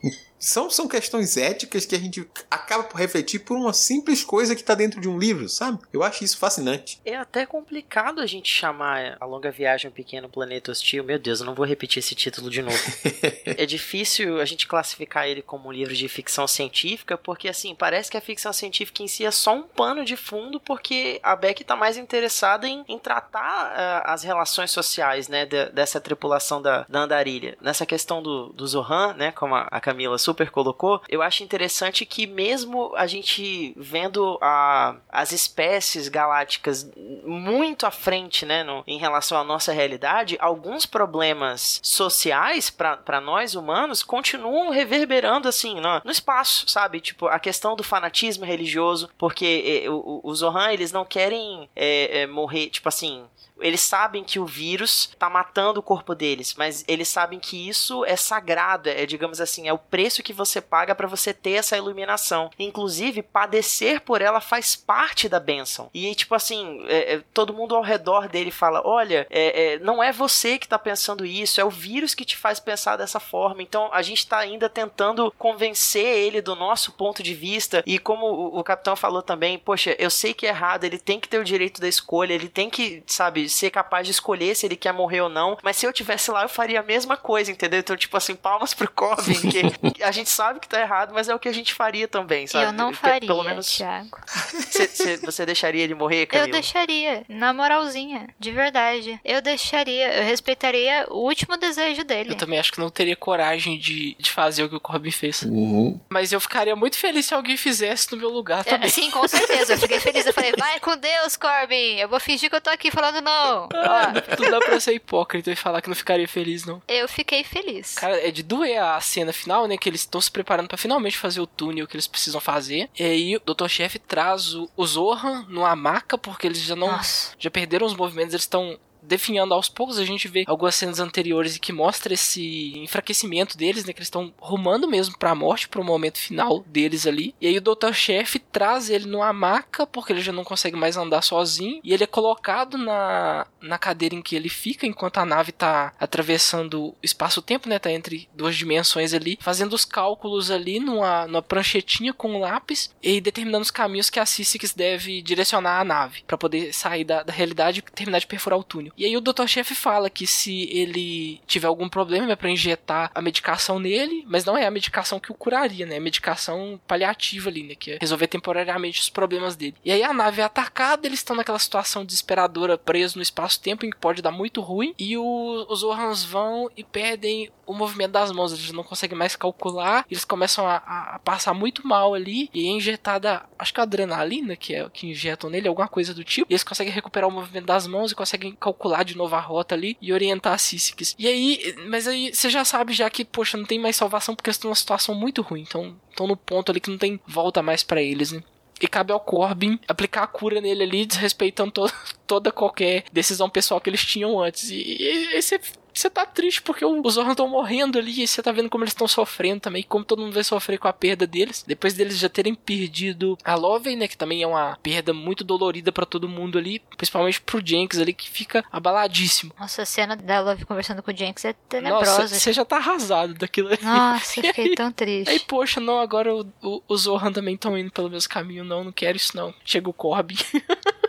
A: são, são questões éticas que a gente acaba por refletir por uma simples coisa que está dentro de um livro, sabe? Eu acho isso fascinante.
D: É até complicado a gente chamar A Longa Viagem ao Pequeno Planeta Hostil. Meu Deus, eu não vou repetir esse título de novo. é difícil a gente classificar ele como um livro de ficção científica, porque assim, parece que a ficção científica em si é só um pano de fundo, porque a Beck está mais interessada em, em tratar uh, as relações sociais, né, de, dessa tripulação da, da andarilha. Nessa questão do, do Zohan, né, como a, a Camila super colocou, eu acho interessante que mesmo a gente vendo a, as espécies galácticas muito à frente, né, no, em relação à nossa realidade, alguns problemas sociais para nós humanos continuam reverberando assim no, no, espaço, sabe? Tipo, a questão do fanatismo religioso, porque eh, os Zohan, eles não querem é, é, morrer, tipo assim, eles sabem que o vírus tá matando o corpo deles, mas eles sabem que isso é sagrado, é, digamos assim, é o preço que você paga para você ter essa iluminação. Inclusive, padecer por ela faz parte da bênção. E, tipo assim, é, é, todo mundo ao redor dele fala: olha, é, é, não é você que tá pensando isso, é o vírus que te faz pensar dessa forma. Então, a gente tá ainda tentando convencer ele do nosso ponto de vista. E como o, o capitão falou também, poxa, eu sei que é errado, ele tem que ter o direito da escolha, ele tem que, sabe, ser capaz de escolher se ele quer morrer ou não. Mas se eu tivesse lá, eu faria a mesma coisa, entendeu? Então, tipo assim, palmas pro Corbin, que a gente sabe que tá errado, mas é o que a gente faria também, sabe?
C: Eu não faria, Pelo menos... Thiago.
D: Cê, cê, você deixaria ele morrer, Camila?
C: Eu deixaria, na moralzinha, de verdade. Eu deixaria, eu respeitaria o último desejo dele.
B: Eu também acho que não teria coragem de, de fazer o que o Corbin fez.
A: Uhum.
B: Mas eu ficaria muito feliz se alguém fizesse no meu lugar é, também. É,
C: sim, com certeza. Eu fiquei feliz. Eu falei, vai com Deus, Corbin. Eu vou fingir que eu tô aqui falando não não.
B: Ah, não dá pra ser hipócrita e falar que não ficaria feliz, não.
C: Eu fiquei feliz.
B: Cara, é de doer a cena final, né? Que eles estão se preparando para finalmente fazer o túnel que eles precisam fazer. E aí o Dr. Chef traz o, o Zohan numa maca, porque eles já não. Nossa. Já perderam os movimentos, eles estão definhando aos poucos, a gente vê algumas cenas anteriores que mostra esse enfraquecimento deles, né? Que eles estão rumando mesmo pra morte, pro momento final deles ali. E aí o Dr. Chef traz ele numa maca, porque ele já não consegue mais andar sozinho. E ele é colocado na, na cadeira em que ele fica, enquanto a nave tá atravessando o espaço-tempo, né? Tá entre duas dimensões ali, fazendo os cálculos ali numa, numa pranchetinha com um lápis e determinando os caminhos que a Sissix deve direcionar a nave para poder sair da, da realidade e terminar de perfurar o túnel. E aí o Dr. Chef fala que se ele tiver algum problema é para injetar a medicação nele, mas não é a medicação que o curaria, né? É a medicação paliativa ali, né? Que é resolver temporariamente os problemas dele. E aí a nave é atacada, eles estão naquela situação desesperadora, preso no espaço-tempo, em que pode dar muito ruim. E o, os Ohans vão e perdem o movimento das mãos, eles não conseguem mais calcular, eles começam a, a passar muito mal ali, e é injetada, acho que a adrenalina, que é que injetam nele, alguma coisa do tipo, e eles conseguem recuperar o movimento das mãos e conseguem calcular calcular de novo a rota ali e orientar a Sísicas. E aí, mas aí você já sabe já que, poxa, não tem mais salvação porque estão numa situação muito ruim. Então, estão no ponto ali que não tem volta mais para eles, né? E cabe ao Corbin aplicar a cura nele ali, desrespeitando to toda qualquer decisão pessoal que eles tinham antes. E, e, e você você tá triste porque os Zohan estão morrendo ali e você tá vendo como eles estão sofrendo também, como todo mundo vai sofrer com a perda deles. Depois deles já terem perdido a Loven, né, que também é uma perda muito dolorida para todo mundo ali, principalmente pro Jenks ali, que fica abaladíssimo.
C: Nossa, a cena da Love conversando com o Jenks é tenebrosa.
B: Nossa, você já tá arrasado daquilo ali.
C: Nossa, eu fiquei aí, tão triste.
B: Aí, poxa, não, agora o, o, os Zohan também estão indo pelo mesmo caminho, não, não quero isso não. Chega o Corbin.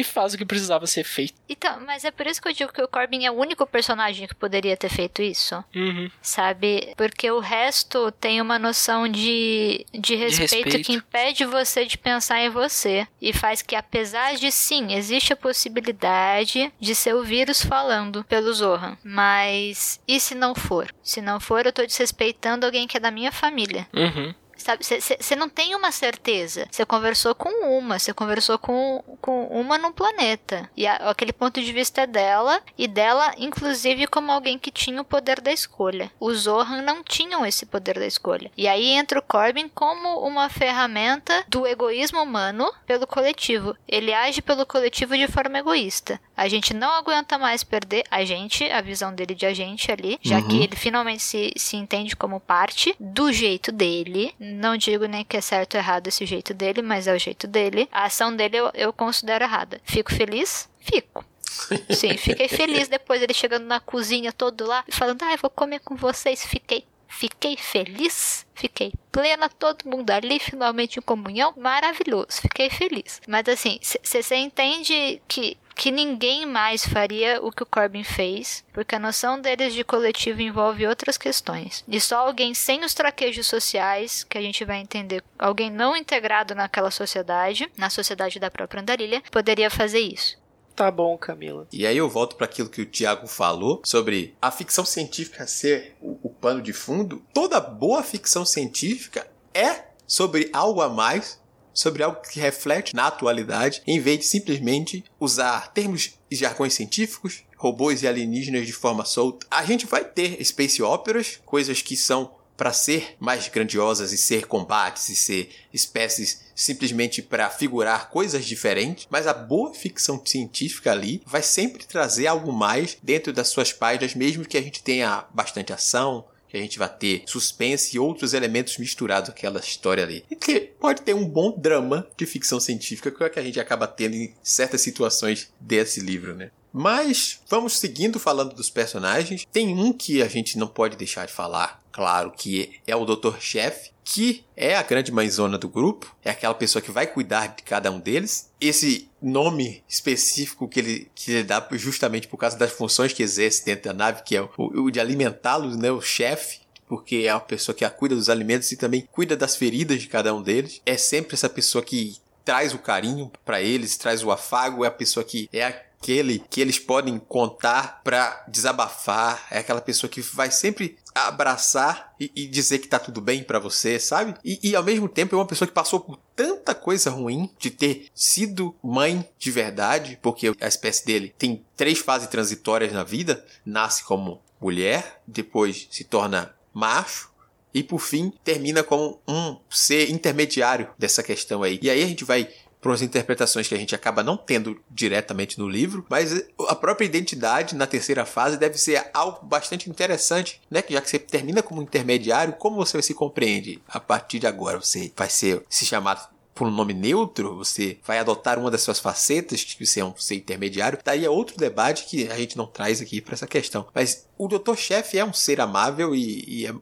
B: e faz o que precisava ser feito.
C: Então, mas é por isso que eu digo que o Corbin é o único personagem que poderia ter feito isso.
B: Uhum.
C: Sabe? Porque o resto tem uma noção de, de, respeito, de respeito que impede você de pensar em você. E faz que, apesar de sim, existe a possibilidade de ser o vírus falando pelo Zohan. Mas e se não for? Se não for, eu tô desrespeitando alguém que é da minha família.
B: Uhum
C: Você não tem uma certeza. Você conversou com uma, você conversou com, com uma no planeta. E a, aquele ponto de vista dela, e dela, inclusive, como alguém que tinha o poder da escolha. Os Zohan não tinham esse poder da escolha. E aí entra o Corbin como uma ferramenta do egoísmo humano pelo coletivo. Ele age pelo coletivo de forma egoísta. A gente não aguenta mais perder a gente, a visão dele de agente ali, já uhum. que ele finalmente se, se entende como parte do jeito dele. Não digo nem que é certo ou errado esse jeito dele, mas é o jeito dele. A ação dele eu, eu considero errada. Fico feliz? Fico. Sim, fiquei feliz depois ele chegando na cozinha todo lá, falando, ah, eu vou comer com vocês. Fiquei Fiquei feliz, fiquei plena, todo mundo ali, finalmente em comunhão, maravilhoso, fiquei feliz. Mas assim, você entende que que ninguém mais faria o que o Corbyn fez, porque a noção deles de coletivo envolve outras questões. E só alguém sem os traquejos sociais, que a gente vai entender, alguém não integrado naquela sociedade, na sociedade da própria Andarilha, poderia fazer isso.
D: Tá bom, Camila.
A: E aí eu volto para aquilo que o Tiago falou sobre a ficção científica ser o, o pano de fundo. Toda boa ficção científica é sobre algo a mais sobre algo que reflete na atualidade, em vez de simplesmente usar termos e jargões científicos, robôs e alienígenas de forma solta. A gente vai ter space operas, coisas que são para ser mais grandiosas e ser combates e ser espécies simplesmente para figurar coisas diferentes, mas a boa ficção científica ali vai sempre trazer algo mais dentro das suas páginas, mesmo que a gente tenha bastante ação, que a gente vai ter suspense e outros elementos misturados àquela história ali. E que pode ter um bom drama de ficção científica, que é o que a gente acaba tendo em certas situações desse livro, né? Mas vamos seguindo falando dos personagens. Tem um que a gente não pode deixar de falar, claro, que é o Dr. Chef, que é a grande mãezona do grupo, é aquela pessoa que vai cuidar de cada um deles. Esse nome específico que ele, que ele dá justamente por causa das funções que exerce dentro da nave, que é o, o de alimentá-los, né, o chefe, porque é a pessoa que cuida dos alimentos e também cuida das feridas de cada um deles. É sempre essa pessoa que traz o carinho para eles, traz o afago, é a pessoa que é a aquele que eles podem contar para desabafar, é aquela pessoa que vai sempre abraçar e, e dizer que tá tudo bem para você, sabe? E, e, ao mesmo tempo é uma pessoa que passou por tanta coisa ruim de ter sido mãe de verdade, porque a espécie dele tem três fases transitórias na vida: nasce como mulher, depois se torna macho. E por fim termina como um ser intermediário dessa questão aí. E aí a gente vai para umas interpretações que a gente acaba não tendo diretamente no livro, mas a própria identidade na terceira fase deve ser algo bastante interessante, né? Já que você termina como intermediário, como você se compreende a partir de agora? Você vai ser se chamar por um nome neutro, você vai adotar uma das suas facetas, que você é um ser intermediário, daí é outro debate que a gente não traz aqui para essa questão. Mas o Dr. Chef é um ser amável e, e é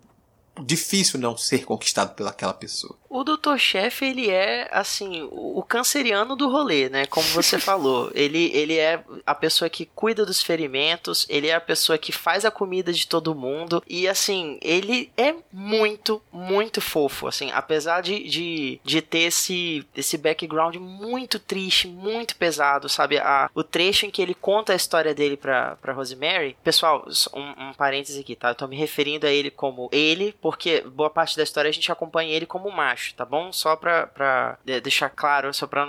A: difícil não ser conquistado pelaquela pessoa.
D: O Dr. Chef, ele é, assim, o canceriano do rolê, né? Como você falou. Ele, ele é a pessoa que cuida dos ferimentos, ele é a pessoa que faz a comida de todo mundo. E, assim, ele é muito, muito fofo, assim. Apesar de, de, de ter esse, esse background muito triste, muito pesado, sabe? A, o trecho em que ele conta a história dele pra, pra Rosemary. Pessoal, um, um parêntese aqui, tá? Eu tô me referindo a ele como ele, porque boa parte da história a gente acompanha ele como macho, tá bom? Só pra, pra deixar claro, só pra.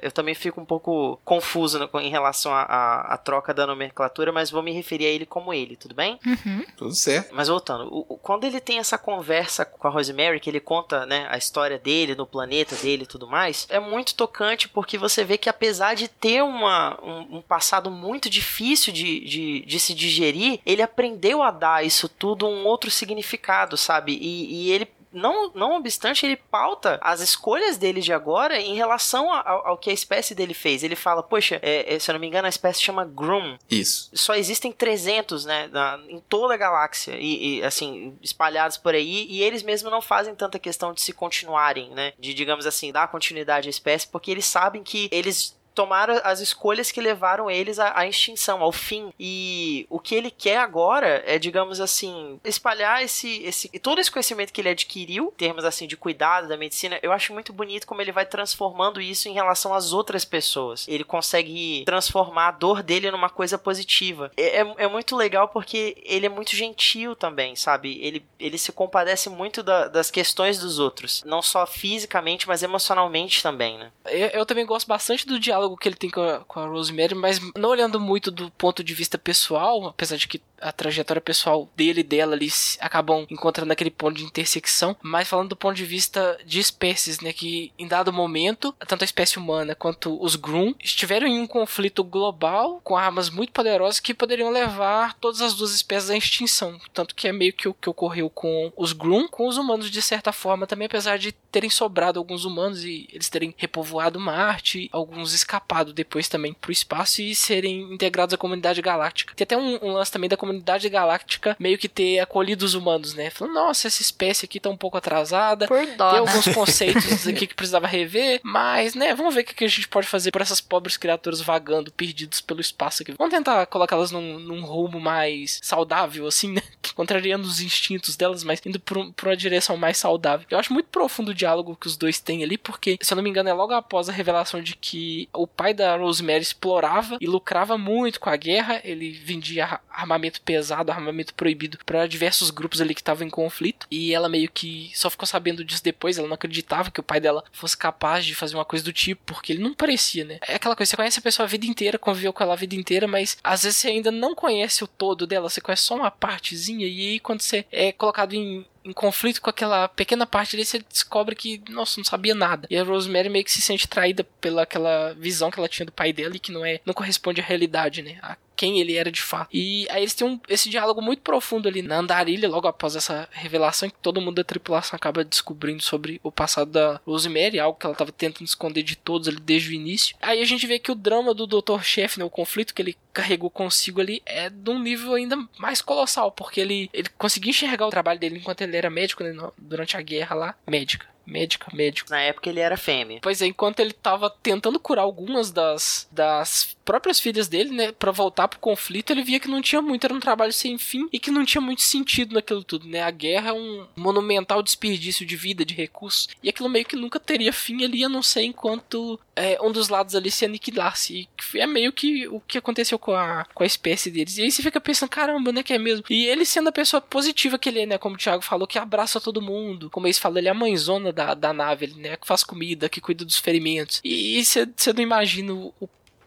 D: Eu também fico um pouco confuso em relação à troca da nomenclatura, mas vou me referir a ele como ele, tudo bem?
C: Uhum.
A: Tudo certo.
D: Mas voltando, o, quando ele tem essa conversa com a Rosemary, que ele conta né, a história dele, no planeta dele e tudo mais, é muito tocante porque você vê que apesar de ter uma, um, um passado muito difícil de, de, de se digerir, ele aprendeu a dar isso tudo um outro significado, sabe? sabe? E, e ele não, não obstante, ele pauta as escolhas dele de agora em relação ao, ao que a espécie dele fez. Ele fala, poxa, é, é, se eu não me engano, a espécie chama Groom.
A: Isso.
D: Só existem 300, né, na, em toda a galáxia, e, e, assim, espalhados por aí, e eles mesmos não fazem tanta questão de se continuarem, né, de, digamos assim, dar continuidade à espécie, porque eles sabem que eles tomaram as escolhas que levaram eles à, à, extinção, ao fim. E o que ele quer agora é, digamos assim, espalhar esse, esse todo esse conhecimento que ele adquiriu, em termos assim de cuidado da medicina. Eu acho muito bonito como ele vai transformando isso em relação às outras pessoas. Ele consegue transformar a dor dele numa coisa positiva. É, é, é muito legal porque ele é muito gentil também, sabe? Ele, ele se compadece muito da, das questões dos outros, não só fisicamente, mas emocionalmente também, né?
B: Eu, eu também gosto bastante do diálogo diálogo que ele tem com a, com a Rosemary, mas não olhando muito do ponto de vista pessoal, apesar de que a trajetória pessoal dele e dela ali acabam encontrando aquele ponto de intersecção, mas falando do ponto de vista de espécies, né, que em dado momento, tanto a espécie humana quanto os Groom estiveram em um conflito global com armas muito poderosas que poderiam levar todas as duas espécies à extinção, tanto que é meio que o que ocorreu com os Groom, com os humanos de certa forma também, apesar de terem sobrado alguns humanos e eles terem repovoado Marte, alguns escapado depois também pro espaço e serem integrados à comunidade galáctica. Tem até um, um lance também da comunidade comunidade galáctica meio que ter acolhido os humanos, né? Falando, nossa, essa espécie aqui tá um pouco atrasada.
C: Por dó,
B: tem né? alguns conceitos aqui que precisava rever, mas, né, vamos ver o que a gente pode fazer por essas pobres criaturas vagando, perdidos pelo espaço aqui. Vamos tentar colocá-las num, num rumo mais saudável, assim, né? Contrariando os instintos delas, mas indo por, por uma direção mais saudável. Eu acho muito profundo o diálogo que os dois têm ali, porque, se eu não me engano, é logo após a revelação de que o pai da Rosemary explorava e lucrava muito com a guerra, ele vendia armamento pesado, armamento proibido para diversos grupos ali que estavam em conflito. E ela meio que só ficou sabendo disso depois. Ela não acreditava que o pai dela fosse capaz de fazer uma coisa do tipo, porque ele não parecia, né? É aquela coisa, você conhece a pessoa a vida inteira, conviveu com ela a vida inteira, mas às vezes você ainda não conhece o todo dela, você conhece só uma partezinha. E aí quando você é colocado em, em conflito com aquela pequena parte ali, você descobre que, nossa, não sabia nada. E a Rosemary meio que se sente traída pela aquela visão que ela tinha do pai dela e que não é, não corresponde à realidade, né? A quem ele era de fato. E aí eles têm um, esse diálogo muito profundo ali na andarilha, logo após essa revelação que todo mundo da tripulação acaba descobrindo sobre o passado da Rosemary, algo que ela estava tentando esconder de todos ali desde o início. Aí a gente vê que o drama do Dr. Chef, né, o conflito que ele carregou consigo ali, é de um nível ainda mais colossal, porque ele, ele conseguiu enxergar o trabalho dele enquanto ele era médico né, durante a guerra lá, médica médica, médico.
D: Na época ele era fêmea.
B: Pois é, enquanto ele tava tentando curar algumas das, das próprias filhas dele, né, para voltar pro conflito, ele via que não tinha muito, era um trabalho sem fim e que não tinha muito sentido naquilo tudo, né? A guerra é um monumental desperdício de vida, de recursos, e aquilo meio que nunca teria fim ali, a não ser enquanto é, um dos lados ali se aniquilasse. E é meio que o que aconteceu com a, com a espécie deles. E aí você fica pensando, caramba, né, que é mesmo. E ele sendo a pessoa positiva que ele é, né, como o Thiago falou, que abraça todo mundo, como eles falam, ele é a mãezona da, da nave, ele, né, que faz comida, que cuida dos ferimentos. E você não imagina o,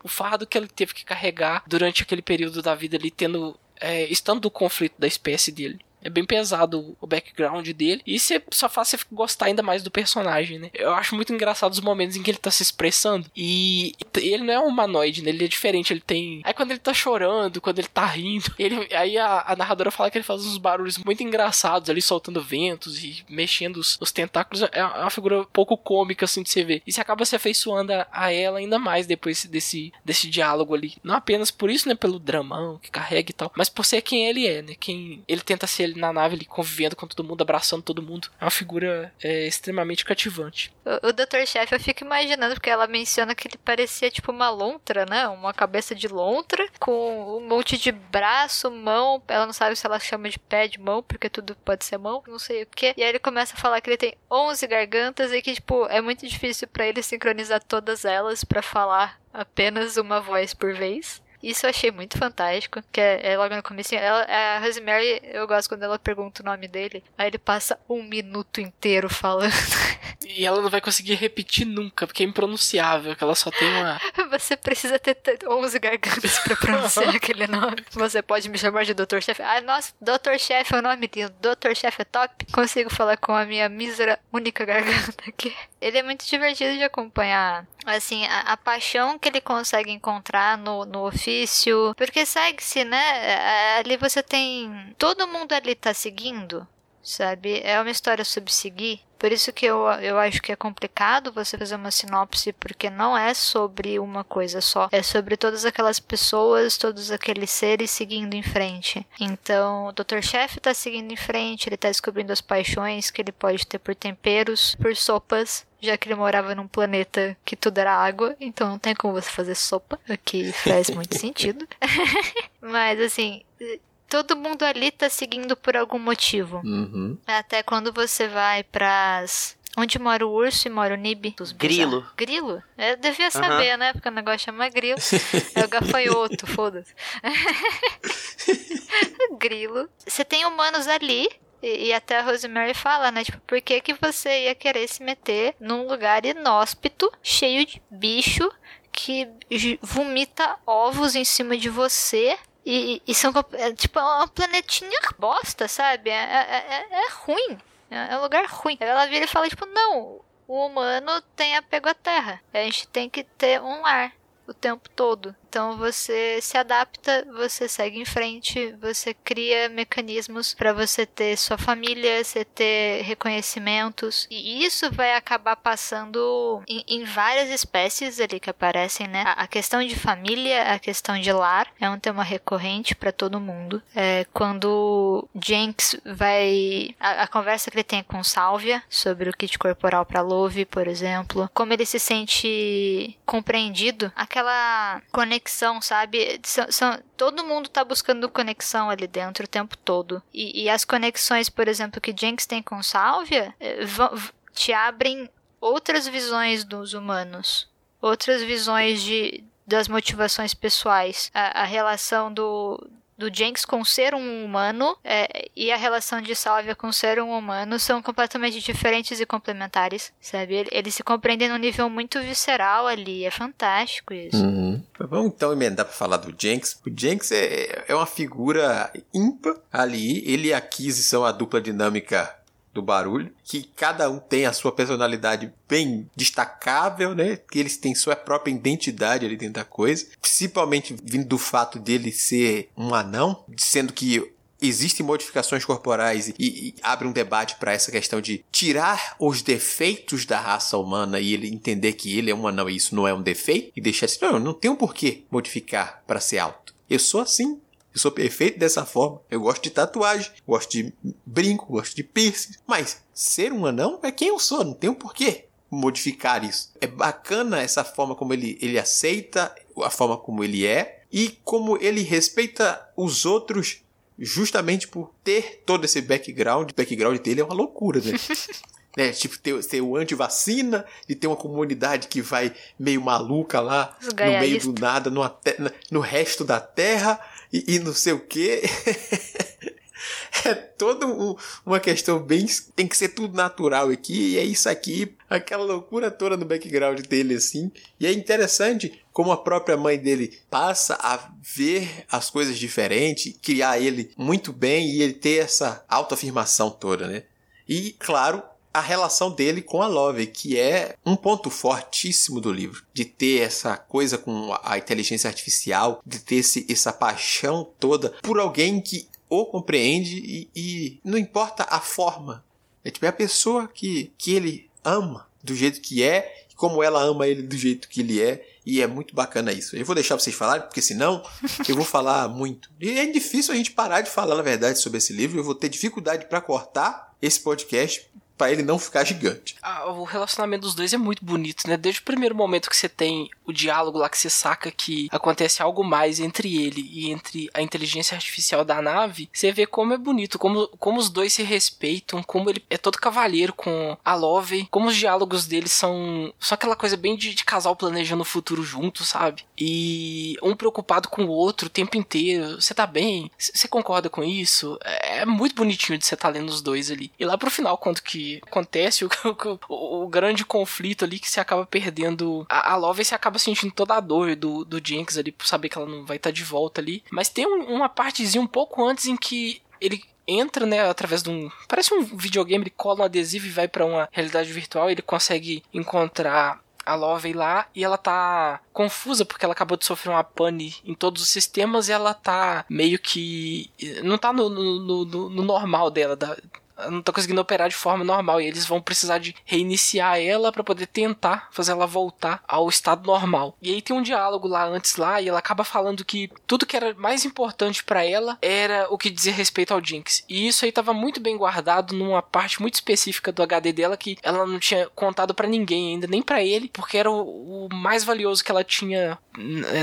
B: o fardo que ele teve que carregar durante aquele período da vida ali, tendo. É, estando do conflito da espécie dele. É bem pesado o background dele. E você só faz você gostar ainda mais do personagem, né? Eu acho muito engraçado os momentos em que ele tá se expressando. E ele não é um humanoide, né? Ele é diferente. Ele tem. Aí quando ele tá chorando, quando ele tá rindo. Ele... Aí a, a narradora fala que ele faz uns barulhos muito engraçados ali, soltando ventos e mexendo os, os tentáculos. É, é uma figura pouco cômica, assim, de você ver. E você acaba se afeiçoando a, a ela ainda mais depois desse, desse diálogo ali. Não apenas por isso, né? Pelo dramão que carrega e tal. Mas por ser quem ele é, né? Quem ele tenta ser na nave, ele convivendo com todo mundo, abraçando todo mundo. É uma figura é, extremamente cativante.
C: O, o Dr. Chef, eu fico imaginando, porque ela menciona que ele parecia tipo uma lontra, né? Uma cabeça de lontra, com um monte de braço, mão. Ela não sabe se ela chama de pé de mão, porque tudo pode ser mão, não sei o que. E aí ele começa a falar que ele tem 11 gargantas e que, tipo, é muito difícil para ele sincronizar todas elas para falar apenas uma voz por vez. Isso eu achei muito fantástico, que é, é logo no começo. Ela, a Rosemary, eu gosto quando ela pergunta o nome dele, aí ele passa um minuto inteiro falando.
B: E ela não vai conseguir repetir nunca, porque é impronunciável, que ela só tem uma...
C: Você precisa ter 11 gargantas pra pronunciar aquele nome. Você pode me chamar de Dr. Chef. Ah, nossa, Dr. Chef é o nome lindo. Dr. Chef é top. Consigo falar com a minha mísera única garganta aqui. Ele é muito divertido de acompanhar. Assim, a, a paixão que ele consegue encontrar no, no ofício. Porque segue-se, né? Ali você tem. Todo mundo ali tá seguindo sabe? É uma história sobre seguir. Por isso que eu, eu acho que é complicado você fazer uma sinopse, porque não é sobre uma coisa só. É sobre todas aquelas pessoas, todos aqueles seres seguindo em frente. Então, o Dr. Chef tá seguindo em frente, ele tá descobrindo as paixões que ele pode ter por temperos, por sopas, já que ele morava num planeta que tudo era água, então não tem como você fazer sopa, o que faz muito sentido. Mas assim, todo mundo ali tá seguindo por algum motivo.
A: Uhum.
C: Até quando você vai pras. Onde mora o urso e mora o Nib?
D: Grilo.
C: Grilo? Eu devia saber, né? Porque o negócio chama grilo. É o gafanhoto, foda-se. grilo. Você tem humanos ali. E, e até a Rosemary fala, né? Tipo, por que, que você ia querer se meter num lugar inóspito, cheio de bicho, que vomita ovos em cima de você e, e são é, tipo é uma planetinha bosta, sabe? É, é, é- é ruim. É é um lugar ruim. Ela vira e fala, tipo, não, o humano tem apego à terra. A gente tem que ter um lar o tempo todo. Então você se adapta, você segue em frente, você cria mecanismos para você ter sua família, você ter reconhecimentos. E isso vai acabar passando em, em várias espécies ali que aparecem, né? A, a questão de família, a questão de lar é um tema recorrente para todo mundo. É, quando Jenks vai. A, a conversa que ele tem com Sálvia sobre o kit corporal para Love, por exemplo, como ele se sente compreendido, aquela conexão, sabe? São, são- todo mundo tá buscando conexão ali dentro o tempo todo. E, e as conexões, por exemplo, que Jenks tem com Sálvia, eh, te abrem outras visões dos humanos, outras visões de das motivações pessoais, a, a relação do do Jenks com ser um humano é, e a relação de Sálvia com ser um humano são completamente diferentes e complementares, sabe? Ele- Eles se compreendem num nível muito visceral ali, é fantástico isso.
A: Uhum. Vamos então emendar pra falar do Jenks. O Jenks é, é uma figura ímpar ali. Ele e a Kizzy são a dupla dinâmica do barulho, que cada um tem a sua personalidade bem destacável, né? Que eles têm sua própria identidade ali dentro da coisa, principalmente vindo do fato dele ser um anão, sendo que existem modificações corporais e, e abre um debate para essa questão de tirar os defeitos da raça humana e ele entender que ele é um anão e isso não é um defeito e deixar assim, não, não tenho por que modificar para ser alto. Eu sou assim. Eu sou perfeito dessa forma. Eu gosto de tatuagem, gosto de brinco, gosto de piercing. Mas ser um anão é quem eu sou, não tenho por que modificar isso. É bacana essa forma como ele, ele aceita a forma como ele é e como ele respeita os outros justamente por ter todo esse background. O background dele é uma loucura, né? né? Tipo, ter, ter o anti-vacina e ter uma comunidade que vai meio maluca lá no meio do nada, no, no resto da Terra e, e não sei o que. é toda um- uma questão bem. Tem que ser tudo natural aqui, e é isso aqui, aquela loucura toda no background dele, assim. E é interessante como a própria mãe dele passa a ver as coisas diferentes, criar ele muito bem e ele ter essa autoafirmação toda, né? E, claro, a relação dele com a Love, que é um ponto fortíssimo do livro, de ter essa coisa com a inteligência artificial, de ter esse, essa paixão toda por alguém que o compreende e, e não importa a forma. É tipo, é a pessoa que, que ele ama do jeito que é, e como ela ama ele do jeito que ele é, e é muito bacana isso. Eu vou deixar vocês falarem, porque senão eu vou falar muito. E é difícil a gente parar de falar, na verdade, sobre esse livro. Eu vou ter dificuldade para cortar esse podcast para ele não ficar gigante.
B: Ah, o relacionamento dos dois é muito bonito, né? Desde o primeiro momento que você tem o diálogo lá que você saca que acontece algo mais entre ele e entre a inteligência artificial da nave, você vê como é bonito, como, como os dois se respeitam, como ele é todo cavalheiro com a Love, como os diálogos deles são só aquela coisa bem de, de casal planejando o futuro junto, sabe? E um preocupado com o outro o tempo inteiro. Você tá bem? Você concorda com isso? É é muito bonitinho de você estar lendo os dois ali. E lá pro final, quando que acontece o, o, o grande conflito ali que você acaba perdendo a, a Love, você acaba sentindo toda a dor do, do Jenks ali por saber que ela não vai estar de volta ali. Mas tem um- uma partezinha um pouco antes em que ele entra, né, através de um, parece um videogame, ele cola um adesivo e vai pra uma realidade virtual, ele consegue encontrar a Lovey lá e ela tá confusa porque ela acabou de sofrer uma pane em todos os sistemas e ela tá meio que não tá no, no, no- no normal dela, da- não tá conseguindo operar de forma normal e eles vão precisar de reiniciar ela para poder tentar fazer ela voltar ao estado normal. E aí tem um diálogo lá antes lá e ela acaba falando que tudo que era mais importante para ela era o que dizia respeito ao Jinx. E isso aí tava muito bem guardado numa parte muito específica do HD dela que ela não tinha contado para ninguém ainda, nem para ele, porque era o, o, mais valioso que ela tinha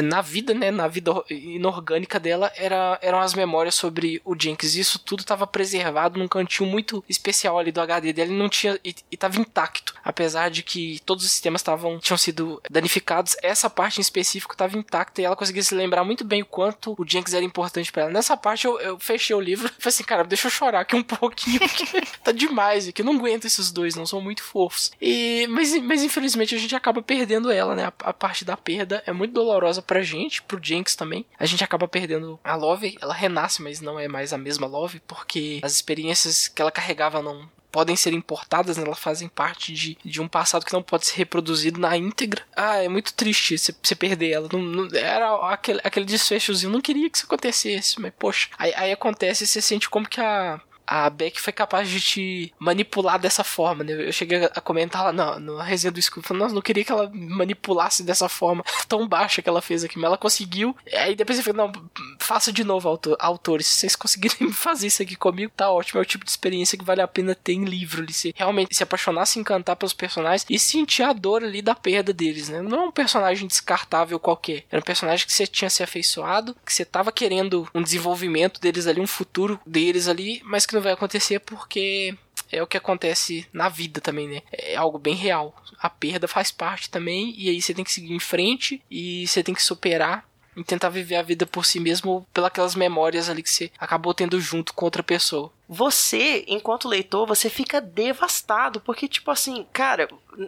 B: na vida, né, na vida inorgânica dela, era, eram as memórias sobre o Jinx. Isso tudo tava preservado num cantinho muito especial ali do HD dela e não tinha e, e tava intacto, apesar de que todos os sistemas estavam tinham sido danificados, essa parte em específico estava intacta e ela conseguia se lembrar muito bem o quanto o Jinx era importante para ela. Nessa parte eu, eu, fechei o livro e falei assim, cara, deixa eu chorar aqui um pouquinho, porque tá demais aqui, eu não aguento esses dois, não são muito fofos. E mas, mas infelizmente a gente acaba perdendo ela, né? A, a parte da perda é muito dolorosa pra gente, pro Jinx também. A gente acaba perdendo a Love, ela renasce, mas não é mais a mesma Love, porque as experiências que ela carregava não, podem ser importadas, né? elas fazem parte de, de um passado que não pode ser reproduzido na íntegra. Ah, é muito triste você perder ela. Não, não, era aquele, aquele desfechozinho, não queria que isso acontecesse, mas poxa, aí, aí acontece e você sente como que a, a Beck foi capaz de te manipular dessa forma, né? Eu cheguei a comentar lá na, na resenha do Scooby, falando, nossa, não queria que ela manipulasse dessa forma tão baixa que ela fez aqui, mas ela conseguiu. Aí depois eu falei, não, faça de novo, autor, autores, se vocês conseguirem fazer isso aqui comigo, tá ótimo, é o tipo de experiência que vale a pena ter em livro, ali, se realmente se apaixonar, se encantar pelos personagens e sentir a dor ali da perda deles, né? Não é um personagem descartável qualquer, era um personagem que você tinha se afeiçoado, que você tava querendo um desenvolvimento deles ali, um futuro deles ali, mas que não vai acontecer porque é o que acontece na vida também, né? É algo bem real. A perda faz parte também, e aí você tem que seguir em frente e você tem que superar e tentar viver a vida por si mesmo pelas memórias ali que você acabou tendo junto com outra pessoa
D: você, enquanto leitor, você fica devastado, porque, tipo assim, cara,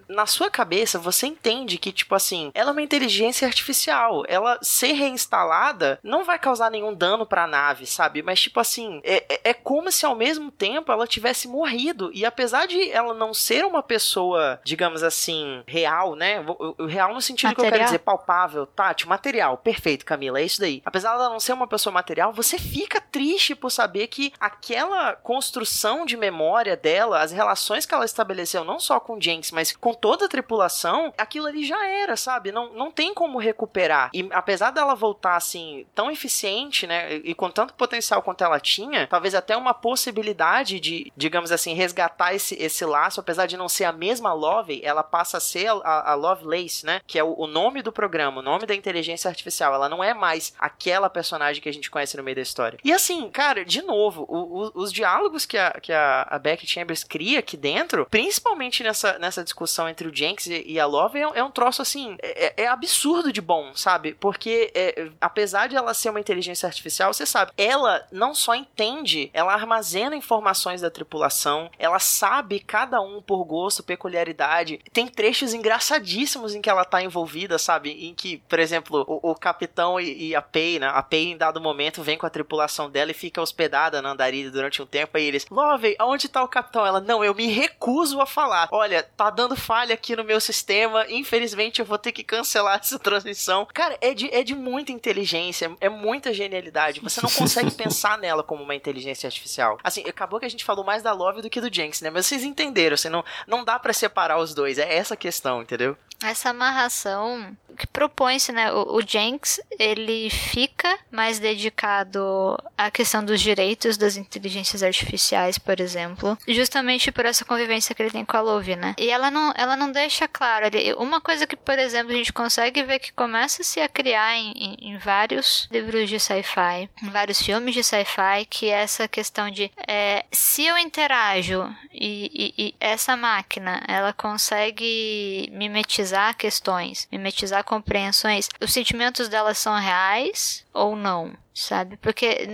D: na sua cabeça você entende que, tipo assim, ela é uma inteligência artificial. Ela ser reinstalada não vai causar nenhum dano pra nave, sabe? Mas, tipo assim, é, é, é como se ao mesmo tempo ela tivesse morrido. E apesar de ela não ser uma pessoa, digamos assim, real, né? O, real no sentido material. que eu quero dizer, palpável, Tati, material. Perfeito, Camila, é isso daí. Apesar dela não ser uma pessoa material, você fica triste por saber que aquela construção de memória dela, as relações que ela estabeleceu, não só com Jenks, mas com toda a tripulação, aquilo ali já era, sabe? Não, não tem como recuperar. E apesar dela voltar assim, tão eficiente, né? E com tanto potencial quanto ela tinha, talvez até uma possibilidade de, digamos assim, resgatar esse, esse laço, apesar de não ser a mesma Love, ela passa a ser a, a Lovelace, né? Que é o, o nome do programa, o nome da inteligência artificial. Ela não é mais aquela personagem que a gente conhece no meio da história. E assim, cara, de novo, o, o, os diálogos que a, que a, a Beck Chambers cria aqui dentro, principalmente nessa, nessa discussão entre o Jenks e, e a Love, é, é, um troço assim, é, é, é, absurdo de bom, sabe? Porque é, apesar de ela ser uma inteligência artificial, você sabe, ela não só entende, ela armazena informações da tripulação, ela sabe cada um por gosto, peculiaridade. Tem trechos engraçadíssimos em que ela tá envolvida, sabe? Em que, por exemplo, o, o capitão e, e, a Pei, né? A Pei, em dado momento, vem com a tripulação dela e fica hospedada na andarilha durante um tempo, aí eles, Love, aonde tá o capitão? Ela, não, eu me recuso a falar. Olha, tá dando falha aqui no meu sistema, infelizmente eu vou ter que cancelar essa transmissão. Cara, é de, é de muita inteligência, é muita genialidade. Você não consegue pensar nela como uma inteligência artificial. Assim, acabou que a gente falou mais da Love do que do Jenks, né? Mas vocês entenderam, assim, não, não dá para separar os dois. É essa a questão, entendeu?
C: Essa amarração que propõe-se, né? O, o Jenks, ele fica mais dedicado à questão dos direitos das inteligências artificiais, por exemplo, justamente por essa convivência que ele tem com a Love, né? E ela não, ela não deixa claro. Ele, uma coisa que, por exemplo, a gente consegue ver que começa-se a criar em, em, em, vários livros de sci-fi, em vários filmes de sci-fi, que é essa questão de é, se eu interajo e, e, e essa máquina, ela consegue mimetizar questões, mimetizar compreensões, os sentimentos delas são reais ou não, sabe? Porque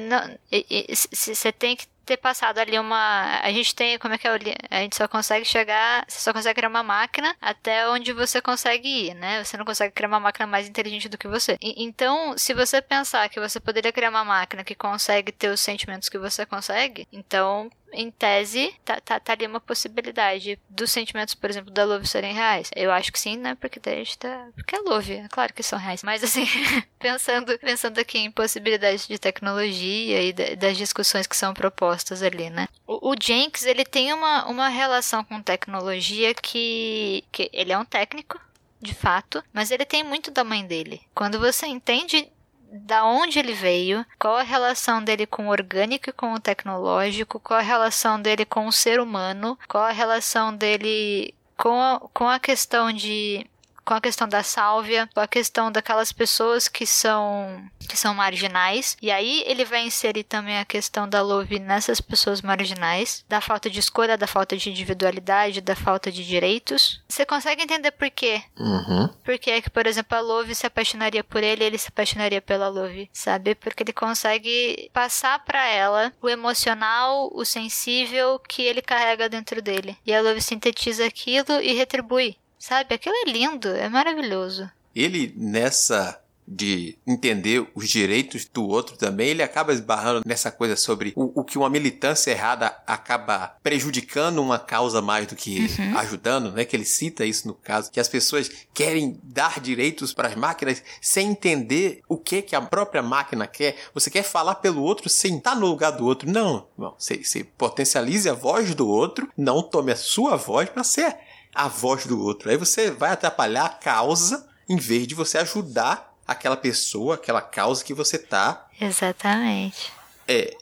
C: você tem que ter passado ali uma. A gente tem. Como é que é? A gente só consegue chegar. Você só consegue criar uma máquina até onde você consegue ir, né? Você não consegue criar uma máquina mais inteligente do que você. E, então, se você pensar que você poderia criar uma máquina que consegue ter os sentimentos que você consegue, então em tese, tá, tá, tá ali uma possibilidade dos sentimentos, por exemplo, da Love serem reais. Eu acho que sim, né? Porque a gente tá. Porque é Love, é claro que são reais. Mas assim, pensando, pensando aqui em possibilidades de tecnologia e das discussões que são propostas ali, né? O, o Jenks, ele tem uma, uma relação com tecnologia que, que. Ele é um técnico, de fato, mas ele tem muito da mãe dele. Quando você entende da onde ele veio, qual a relação dele com o orgânico e com o tecnológico, qual a relação dele com o ser humano, qual a relação dele com a, com a questão de com a questão da sálvia, com a questão daquelas pessoas que são que são marginais. E aí ele vai inserir também a questão da Love nessas pessoas marginais, da falta de escolha, da falta de individualidade, da falta de direitos. Você consegue entender por quê?
A: Uhum.
C: Por que é que, por exemplo, a Love se apaixonaria por ele ele se apaixonaria pela Love, sabe? Porque ele consegue passar para ela o emocional, o sensível que ele carrega dentro dele. E a Love sintetiza aquilo e retribui. Sabe? Aquilo é lindo, é maravilhoso.
A: Ele, nessa de entender os direitos do outro também, ele acaba esbarrando nessa coisa sobre o, o que uma militância errada acaba prejudicando uma causa mais do que uhum. ajudando, né? Que ele cita isso no caso, que as pessoas querem dar direitos para as máquinas sem entender o que que a própria máquina quer. Você quer falar pelo outro sem estar no lugar do outro. Não, não. Você, você potencialize a voz do outro, não tome a sua voz para ser a voz do outro. Aí você vai atrapalhar a causa em vez de você ajudar aquela pessoa, aquela causa que você tá.
C: Exatamente.
A: É,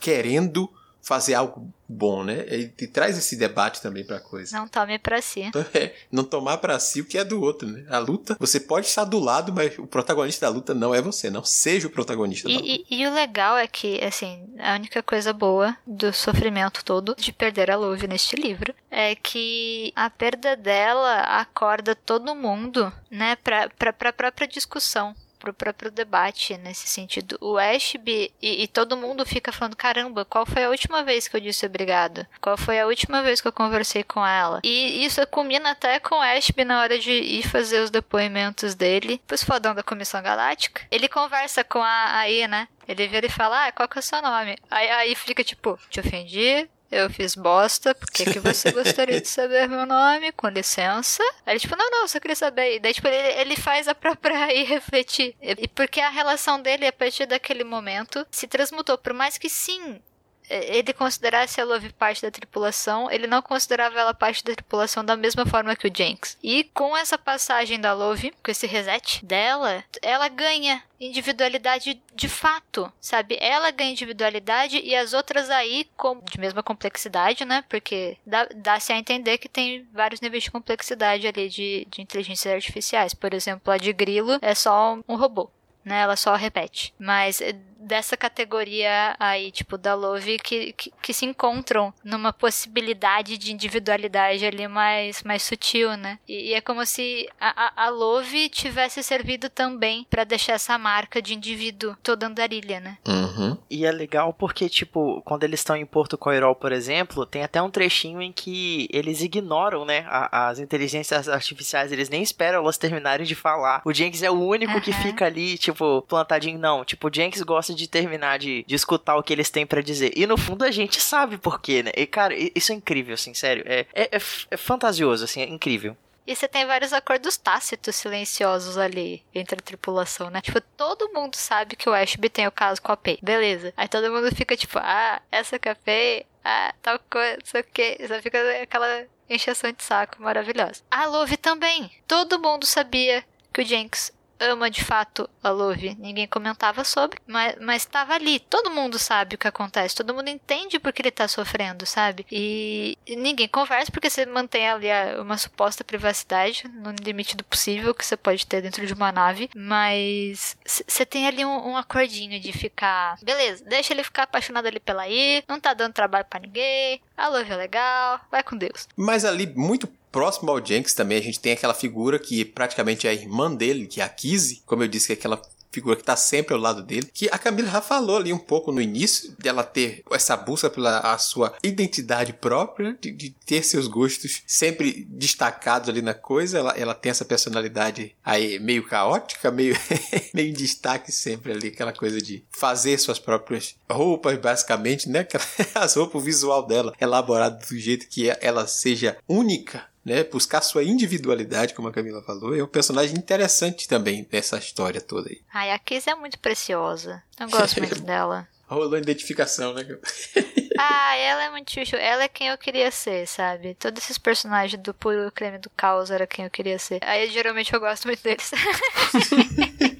A: querendo fazer algo bom, né? Ele traz esse debate também pra coisa.
C: Não tome pra si.
A: É, não tomar pra si o que é do outro, né? A luta, você pode estar do lado, mas o protagonista da luta não é você, não seja o protagonista
C: e,
A: da luta.
C: E, e, o legal é que, assim, a única coisa boa do sofrimento todo de perder a Luve neste livro é que a perda dela acorda todo mundo, né, pra, pra própria discussão pro próprio debate nesse sentido. O Ashby e, e, todo mundo fica falando: caramba, qual foi a última vez que eu disse obrigado? Qual foi a última vez que eu conversei com ela? E isso combina até com o Ashby na hora de ir fazer os depoimentos dele pros fodão da Comissão Galáctica. Ele conversa com a aí, né? Ele vira e fala: Ah, qual que é o seu nome? Aí, aí fica tipo: Te ofendi? Eu fiz bosta, por que, que você gostaria de saber meu nome? Com licença. Aí ele, tipo, não, não, só queria saber. E daí, tipo, ele, ele faz a própria ir refletir. E porque a relação dele, a partir daquele momento, se transmutou. Por mais que sim, ele considerasse a Love parte da tripulação, ele não considerava ela parte da tripulação da mesma forma que o Jenks. E com essa passagem da Love, com esse reset dela, ela ganha individualidade de fato, sabe? Ela ganha individualidade e as outras aí de mesma complexidade, né? Porque dá-se a entender que tem vários níveis de complexidade ali de, de inteligências artificiais. Por exemplo, a de Grilo é só um robô né? Ela só repete. Mas dessa categoria aí, tipo, da Love, que, que, que, se encontram numa possibilidade de individualidade ali mais, mais sutil, né? E, e é como se a, a, a Love tivesse servido também para deixar essa marca de indivíduo toda andarilha, né?
A: Uhum.
D: E é legal porque, tipo, quando eles estão em Porto Coirol, por exemplo, tem até um trechinho em que eles ignoram, né, a, as inteligências artificiais, eles nem esperam elas terminarem de falar. O Jenks é o único uhum. que fica ali, tipo, plantadinho. Não, tipo, o Jenks gosta de terminar de, de escutar o que eles têm para dizer. E no fundo a gente sabe por quê, né? E, cara, isso é incrível, assim, sério. É, é, é, é fantasioso, assim, é incrível.
C: E você tem vários acordos tácitos silenciosos ali entre a tripulação, né? Tipo, todo mundo sabe que o Ashby tem o caso com a Pei. Beleza. Aí todo mundo fica tipo, ah, essa que é a Pei, ah, tal coisa, sei o que. Só fica aquela encheção de saco maravilhosa. A Love também. Todo mundo sabia que o Jenks ama de fato a Love. Ninguém comentava sobre, mas, mas tava ali. Todo mundo sabe o que acontece, todo mundo entende porque ele tá sofrendo, sabe? E ninguém conversa porque você mantém ali uma suposta privacidade no limite do possível que você pode ter dentro de uma nave, mas você tem ali um, um, acordinho de ficar, beleza, deixa ele ficar apaixonado ali pela I, não tá dando trabalho para ninguém, a Love é legal, vai com Deus.
A: Mas ali, muito próximo ao Jenks também, a gente tem aquela figura que praticamente é a irmã dele, que é a Kizzy, como eu disse, que é aquela figura que está sempre ao lado dele, que a Camila já falou ali um pouco no início dela ter essa busca pela a sua identidade própria, de, de ter seus gostos sempre destacados ali na coisa. Ela, ela tem essa personalidade aí meio caótica, meio, meio em destaque sempre ali, aquela coisa de fazer suas próprias roupas, basicamente, né? As roupas, o visual dela elaborado do jeito que ela seja única né? Buscar sua individualidade, como a Camila falou, é um personagem interessante também nessa história toda aí.
C: Ai, a Kiss é muito preciosa. Eu gosto muito dela.
A: Rolou identificação, né?
C: ah, ela é muito chuchu. Ela é quem eu queria ser, sabe? Todos esses personagens do puro creme do caos era quem eu queria ser. Aí geralmente eu gosto muito deles.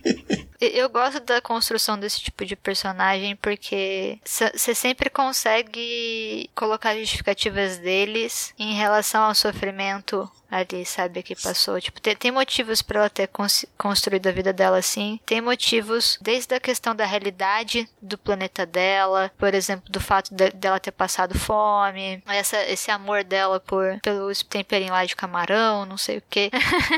C: Eu gosto da construção desse tipo de personagem porque você sempre consegue colocar justificativas deles em relação ao sofrimento ali, sabe, que passou. Tipo, tem, tem motivos para ela ter cons construído a vida dela assim. Tem motivos desde a questão da realidade do planeta dela, por exemplo, do fato de, dela ter passado fome, essa, esse amor dela por pelos temperinhos lá de camarão, não sei o que.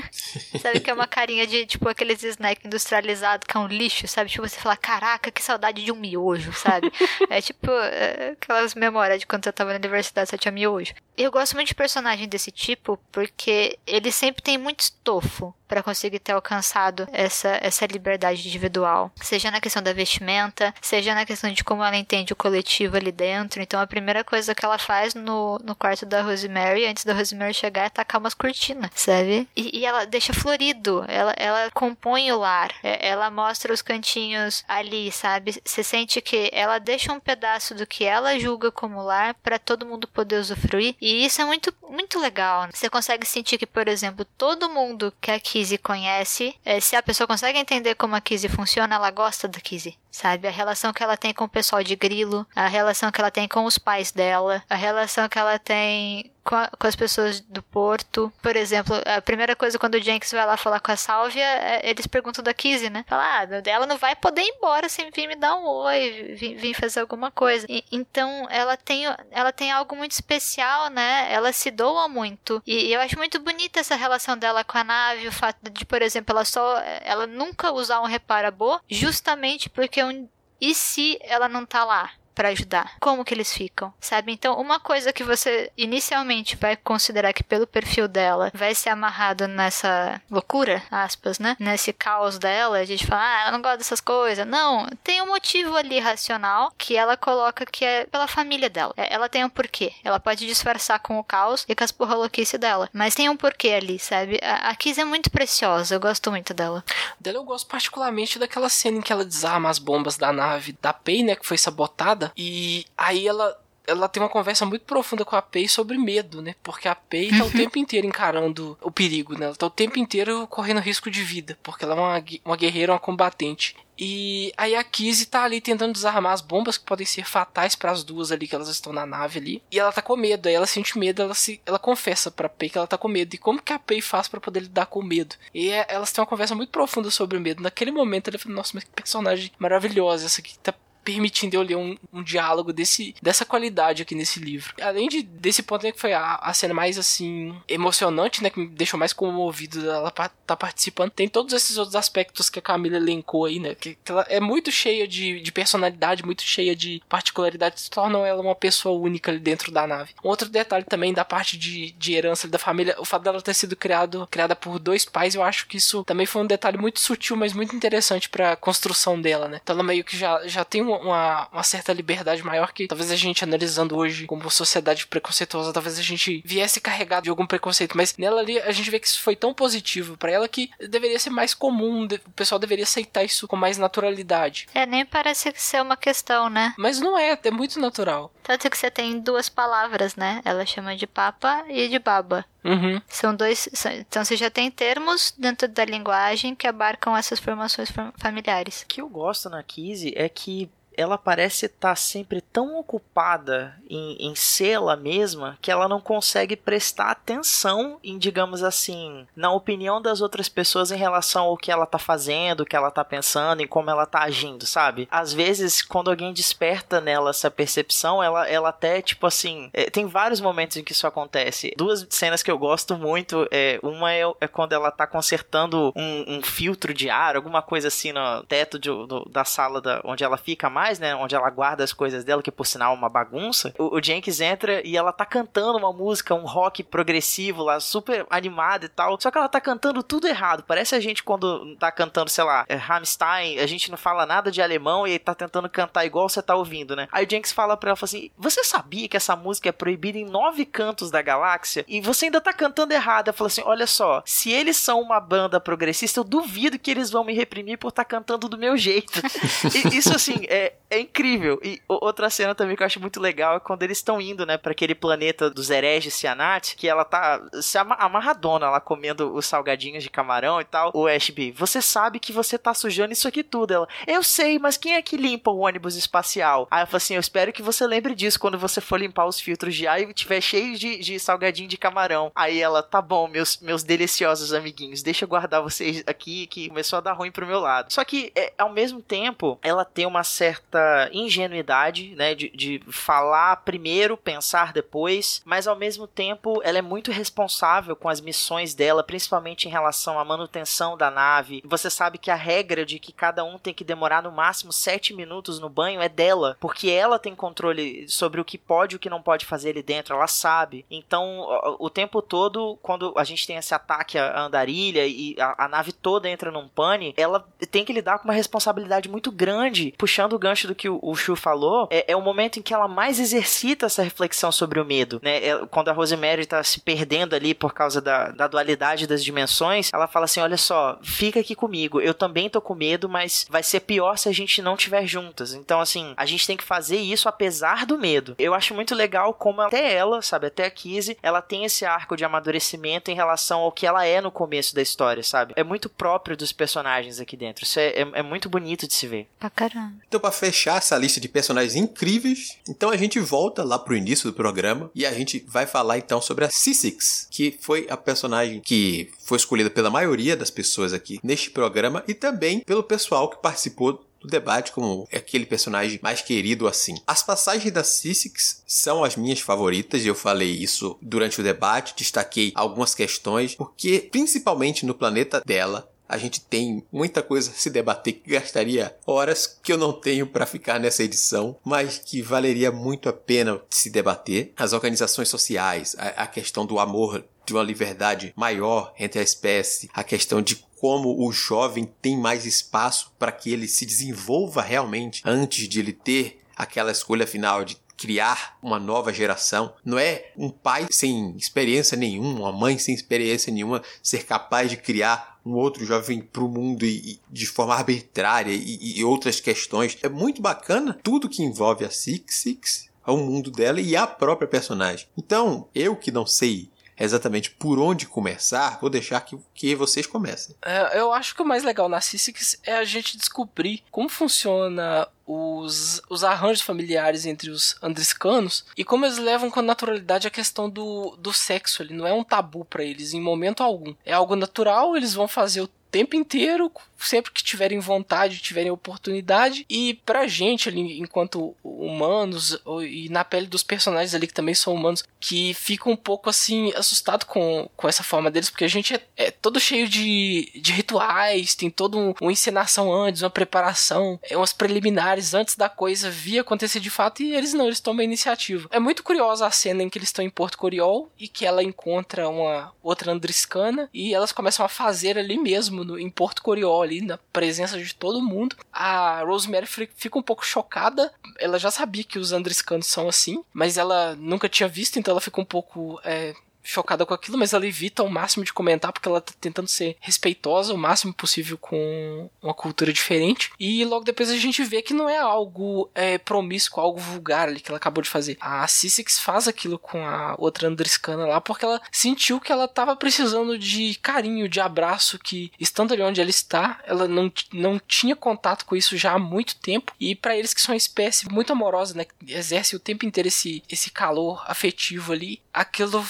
C: sabe que é uma carinha de tipo aqueles snack industrializado que é um lixo, sabe? Tipo você fala, caraca, que saudade de um miojo, sabe? é tipo é, aquelas memórias de quando eu tava na universidade, você tinha miojo. Eu gosto muito de personagem desse tipo porque ele sempre tem muito estofo para conseguir ter alcançado essa, essa liberdade individual. Seja na questão da vestimenta, seja na questão de como ela entende o coletivo ali dentro. Então a primeira coisa que ela faz no, no quarto da Rosemary, antes da Rosemary chegar, é tacar umas cortinas, sabe? E, e ela deixa florido, ela, ela compõe o lar, é, ela mostra os cantinhos ali, sabe? Você sente que ela deixa um pedaço do que ela julga como lar para todo mundo poder usufruir. E isso é muito, muito legal. Você consegue sentir que, por exemplo, todo mundo que aqui Kizzy conhece, é, se a pessoa consegue entender como a Kizzy funciona, ela gosta da Kizzy sabe? A relação que ela tem com o pessoal de Grilo, a relação que ela tem com os pais dela, a relação que ela tem com, a, com, as pessoas do porto. Por exemplo, a primeira coisa quando o Jenks vai lá falar com a Sálvia, é, eles perguntam da Kizzy, né? Fala, ah, ela não vai poder ir embora sem vir me dar um oi, vir, vir fazer alguma coisa. E, então, ela tem, ela tem algo muito especial, né? Ela se doa muito. E, e eu acho muito bonita essa relação dela com a nave, o fato de, por exemplo, ela só, ela nunca usar um reparabô, justamente porque um, e se ela não tá lá? Para ajudar? Como que eles ficam? Sabe? Então, uma coisa que você inicialmente vai considerar que pelo perfil dela vai ser amarrado nessa loucura, aspas, né? Nesse caos dela, a gente fala, ah, ela não gosta dessas coisas. Não, tem um motivo ali racional que ela coloca que é pela família dela. É, ela tem um porquê. Ela pode disfarçar com o caos e com as porra louquice dela. Mas tem um porquê ali, sabe? A, a Kiss é muito preciosa, eu gosto muito dela.
B: Dela eu gosto particularmente daquela cena em que ela desarma as bombas da nave da Pei, né? Que foi sabotada e aí ela ela tem uma conversa muito profunda com a Pei sobre medo, né? Porque a Pei tá o tempo inteiro encarando o perigo, né? Ela tá o tempo inteiro correndo risco de vida, porque ela é uma, uma guerreira, uma combatente. E aí a Kizzy tá ali tentando desarmar as bombas que podem ser fatais para as duas ali que elas estão na nave ali. E ela tá com medo, aí ela sente medo, ela se ela confessa para Pei que ela tá com medo. E como que a Pei faz para poder lidar com o medo? E é, elas têm uma conversa muito profunda sobre o medo. Naquele momento ela falou: "Nossa, mas que personagem maravilhosa essa aqui tá permitindo eu ler um, um, diálogo desse, dessa qualidade aqui nesse livro. Além de, desse ponto né, que foi a, a cena mais assim emocionante, né, que me deixou mais comovido dela estar tá participando, tem todos esses outros aspectos que a Camila elencou aí, né, que, que ela é muito cheia de, de personalidade, muito cheia de particularidades, tornam ela uma pessoa única ali dentro da nave. Um outro detalhe também da parte de, de herança da família, o fato dela ter sido criado, criada por dois pais, eu acho que isso também foi um detalhe muito sutil, mas muito interessante para a construção dela, né. Então ela meio que já, já tem um uma, uma certa liberdade maior que talvez a gente analisando hoje como sociedade preconceituosa, talvez a gente viesse carregado de algum preconceito, mas nela ali a gente vê que isso foi tão positivo para ela que deveria ser mais comum, o pessoal deveria aceitar isso com mais naturalidade.
C: É, nem parece ser uma questão, né?
B: Mas não é, é muito natural.
C: Tanto que você tem duas palavras, né? Ela chama de papa e de baba.
B: Uhum.
C: São dois. Então você já tem termos dentro da linguagem que abarcam essas formações familiares.
D: O que eu gosto na Kizzy é que ela parece estar tá sempre tão ocupada em, em ser ela mesma que ela não consegue prestar atenção em, digamos assim, na opinião das outras pessoas em relação ao que ela tá fazendo, o que ela tá pensando, em como ela tá agindo, sabe? Às vezes, quando alguém desperta nela essa percepção, ela, ela até, tipo assim, é, tem vários momentos em que isso acontece. Duas cenas que eu gosto muito, é, uma é, é quando ela tá consertando um, um, filtro de ar, alguma coisa assim no teto de, do, da sala da, onde ela fica mais, né? Onde ela guarda as coisas dela, que por sinal é uma bagunça. O, o Jenkins entra e ela tá cantando uma música, um rock progressivo lá, super animada e tal. Só que ela tá cantando tudo errado. Parece a gente quando tá cantando, sei lá, é, Rammstein, a gente não fala nada de alemão e tá tentando cantar igual você tá ouvindo, né? Aí o Jenks fala pra ela, fala assim, você sabia que essa música é proibida em nove cantos da galáxia? E você ainda tá cantando errado. Ela fala assim, olha só, se eles são uma banda progressista, eu duvido que eles vão me reprimir por estar tá cantando do meu jeito. e, isso, assim, é, é incrível. E outra cena também que eu acho muito legal é quando eles estão indo, né, para aquele planeta dos hereges Cianat, que ela tá se amarradona lá comendo os salgadinhos de camarão e tal. O Ashby, você sabe que você tá sujando isso aqui tudo. Ela, eu sei, mas quem é que limpa o ônibus espacial? Aí eu falo assim, eu espero que você lembre disso quando você for limpar os filtros de ar e tiver cheio de, de salgadinho de camarão. Aí ela, tá bom, meus, meus deliciosos amiguinhos, deixa eu guardar vocês aqui que começou a dar ruim pro meu lado. Só que, é, ao mesmo tempo, ela tem uma certa ingenuidade, né, de, de falar primeiro, pensar depois, mas ao mesmo tempo ela é muito responsável com as missões dela, principalmente em relação à manutenção da nave. Você sabe que a regra de que cada um tem que demorar no máximo sete minutos no banho é dela, porque ela tem controle sobre o que pode e o que não pode fazer ali dentro, ela sabe. Então, o tempo todo, quando a gente tem esse ataque à andarilha e a, a nave toda entra num pane, ela tem que lidar com uma responsabilidade muito grande. Puxando o gancho do que o, o Shu falou, é, é o momento em que ela mais exercita essa reflexão sobre o medo, né? É, quando a Rosemary tá se perdendo ali por causa da, da dualidade das dimensões, ela fala assim: olha só, fica aqui comigo, eu também tô com medo, mas vai ser pior se a gente não estiver juntas. Então, assim, a gente tem que fazer isso apesar do medo. Eu acho muito legal como até ela, sabe, até a Kizzy, ela tem esse arco de amadurecimento em relação ao que ela é no começo da história, sabe? É muito próprio dos personagens aqui dentro. Isso é, é, é muito bonito de se ver.
C: Pra caramba.
A: Então, pra fechar essa lista de personagens incríveis, então a gente volta lá pro início do programa e a gente vai falar então sobre a Sissix, que foi a personagem que foi escolhida pela maioria das pessoas aqui neste programa e também pelo pessoal que participou do debate como aquele personagem mais querido assim. As passagens da Sissix são as minhas favoritas, eu falei isso durante o debate, destaquei algumas questões, porque principalmente no planeta dela, a gente tem muita coisa a se debater que gastaria horas que eu não tenho para ficar nessa edição, mas que valeria muito a pena se debater. As organizações sociais, a, a questão do amor de uma liberdade maior entre a espécie, a questão de como o jovem tem mais espaço para que ele se desenvolva realmente antes de ele ter aquela escolha final de criar uma nova geração. Não é um pai sem experiência nenhuma, uma mãe sem experiência nenhuma ser capaz de criar um outro jovem para o mundo e, e, de forma arbitrária e, e, outras questões. É muito bacana tudo que envolve a Six Six, o mundo dela e a própria personagem. Então, eu que não sei exatamente por onde começar, vou deixar que, que vocês comecem.
B: É, eu acho que o mais legal na Sissix é a gente descobrir como funciona os, os arranjos familiares entre os andriscanos e como eles levam com naturalidade a questão do, do sexo. Ele não é um tabu para eles em momento algum. É algo natural, eles vão fazer o tempo inteiro, sempre que tiverem vontade, tiverem oportunidade. E pra gente ali, enquanto humanos, e na pele dos personagens ali que também são humanos, que ficam um pouco assim, assustado com, com essa forma deles, porque a gente é, é todo cheio de, de rituais, tem toda um, uma encenação antes, uma preparação, é umas preliminares antes da coisa vir acontecer de fato, e eles não, eles tomam a iniciativa. É muito curiosa a cena em que eles estão em Porto Coriol e que ela encontra uma outra andriscana e elas começam a fazer ali mesmo no, em Porto Coriol ali, na presença de todo mundo. A Rosemary fica um pouco chocada. Ela já sabia que os andriscanos são assim, mas ela nunca tinha visto, então ela fica um pouco é, chocada com aquilo, mas ela evita o máximo de comentar porque ela tá tentando ser respeitosa o máximo possível com uma cultura diferente. E logo depois a gente vê que não é algo é, promíscuo, algo vulgar ali que ela acabou de fazer. A Sissix faz aquilo com a outra Andriscana lá porque ela sentiu que ela tava precisando de carinho, de abraço, que estando ali onde ela está, ela não, não tinha contato com isso já há muito tempo. E para eles que são uma espécie muito amorosa, né, exerce o tempo inteiro esse, esse calor afetivo ali, aquilo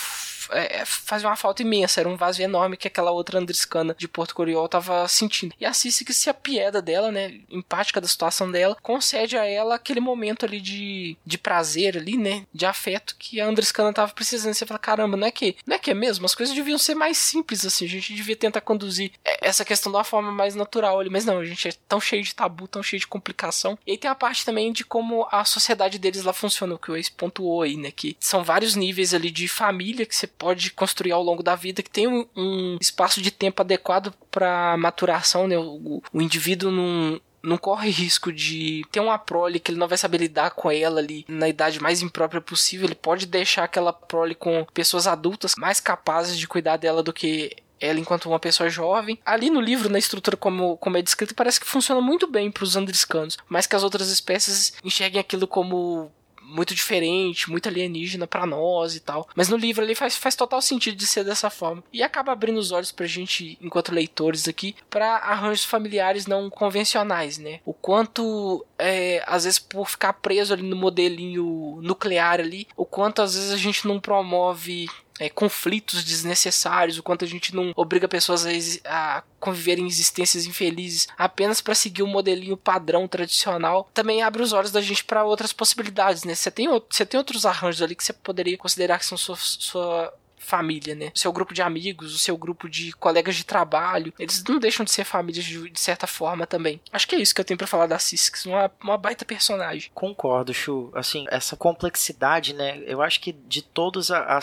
B: é, fazia uma falta imensa, era um vazio enorme que aquela outra Andriscana de Porto Coriol tava sentindo. E a Cici que se apieda dela, né, empática da situação dela, concede a ela aquele momento ali de, de prazer ali, né, de afeto que a Andriscana tava precisando. Você fala, caramba, não é que, não é que é mesmo? As coisas deviam ser mais simples assim, a gente devia tentar conduzir essa questão de uma forma mais natural ali, mas não, a gente é tão cheio de tabu, tão cheio de complicação. E aí tem a parte também de como a sociedade deles lá funciona, o que o ex pontuou aí, né, que são vários níveis ali de família que você pode construir ao longo da vida, que tem um, um espaço de tempo adequado para maturação, né? O, o indivíduo não, não corre risco de ter uma prole que ele não vai saber lidar com ela ali na idade mais imprópria possível. Ele pode deixar aquela prole com pessoas adultas mais capazes de cuidar dela do que ela enquanto uma pessoa jovem. Ali no livro, na estrutura como, como é descrito, parece que funciona muito bem para os andriscanos, mas que as outras espécies enxerguem aquilo como muito diferente, muito alienígena para nós e tal. Mas no livro ele faz, faz total sentido de ser dessa forma. E acaba abrindo os olhos pra gente, enquanto leitores aqui, para arranjos familiares não convencionais, né? O quanto, é, às vezes, por ficar preso ali no modelinho nuclear ali, o quanto às vezes a gente não promove é, conflitos desnecessários, o quanto a gente não obriga pessoas a, a conviver em existências infelizes apenas para seguir o modelinho padrão tradicional, também abre os olhos da gente para outras possibilidades, né? Você tem, tem outros arranjos ali que você poderia considerar que são sua, sua família, né? O seu grupo de amigos, o seu grupo de colegas de trabalho, eles não deixam de ser famílias de, de certa forma também. Acho que é isso que eu tenho para falar da Sisix, uma, uma baita personagem.
D: Concordo, Chu. Assim, essa complexidade, né? Eu acho que de todos a, a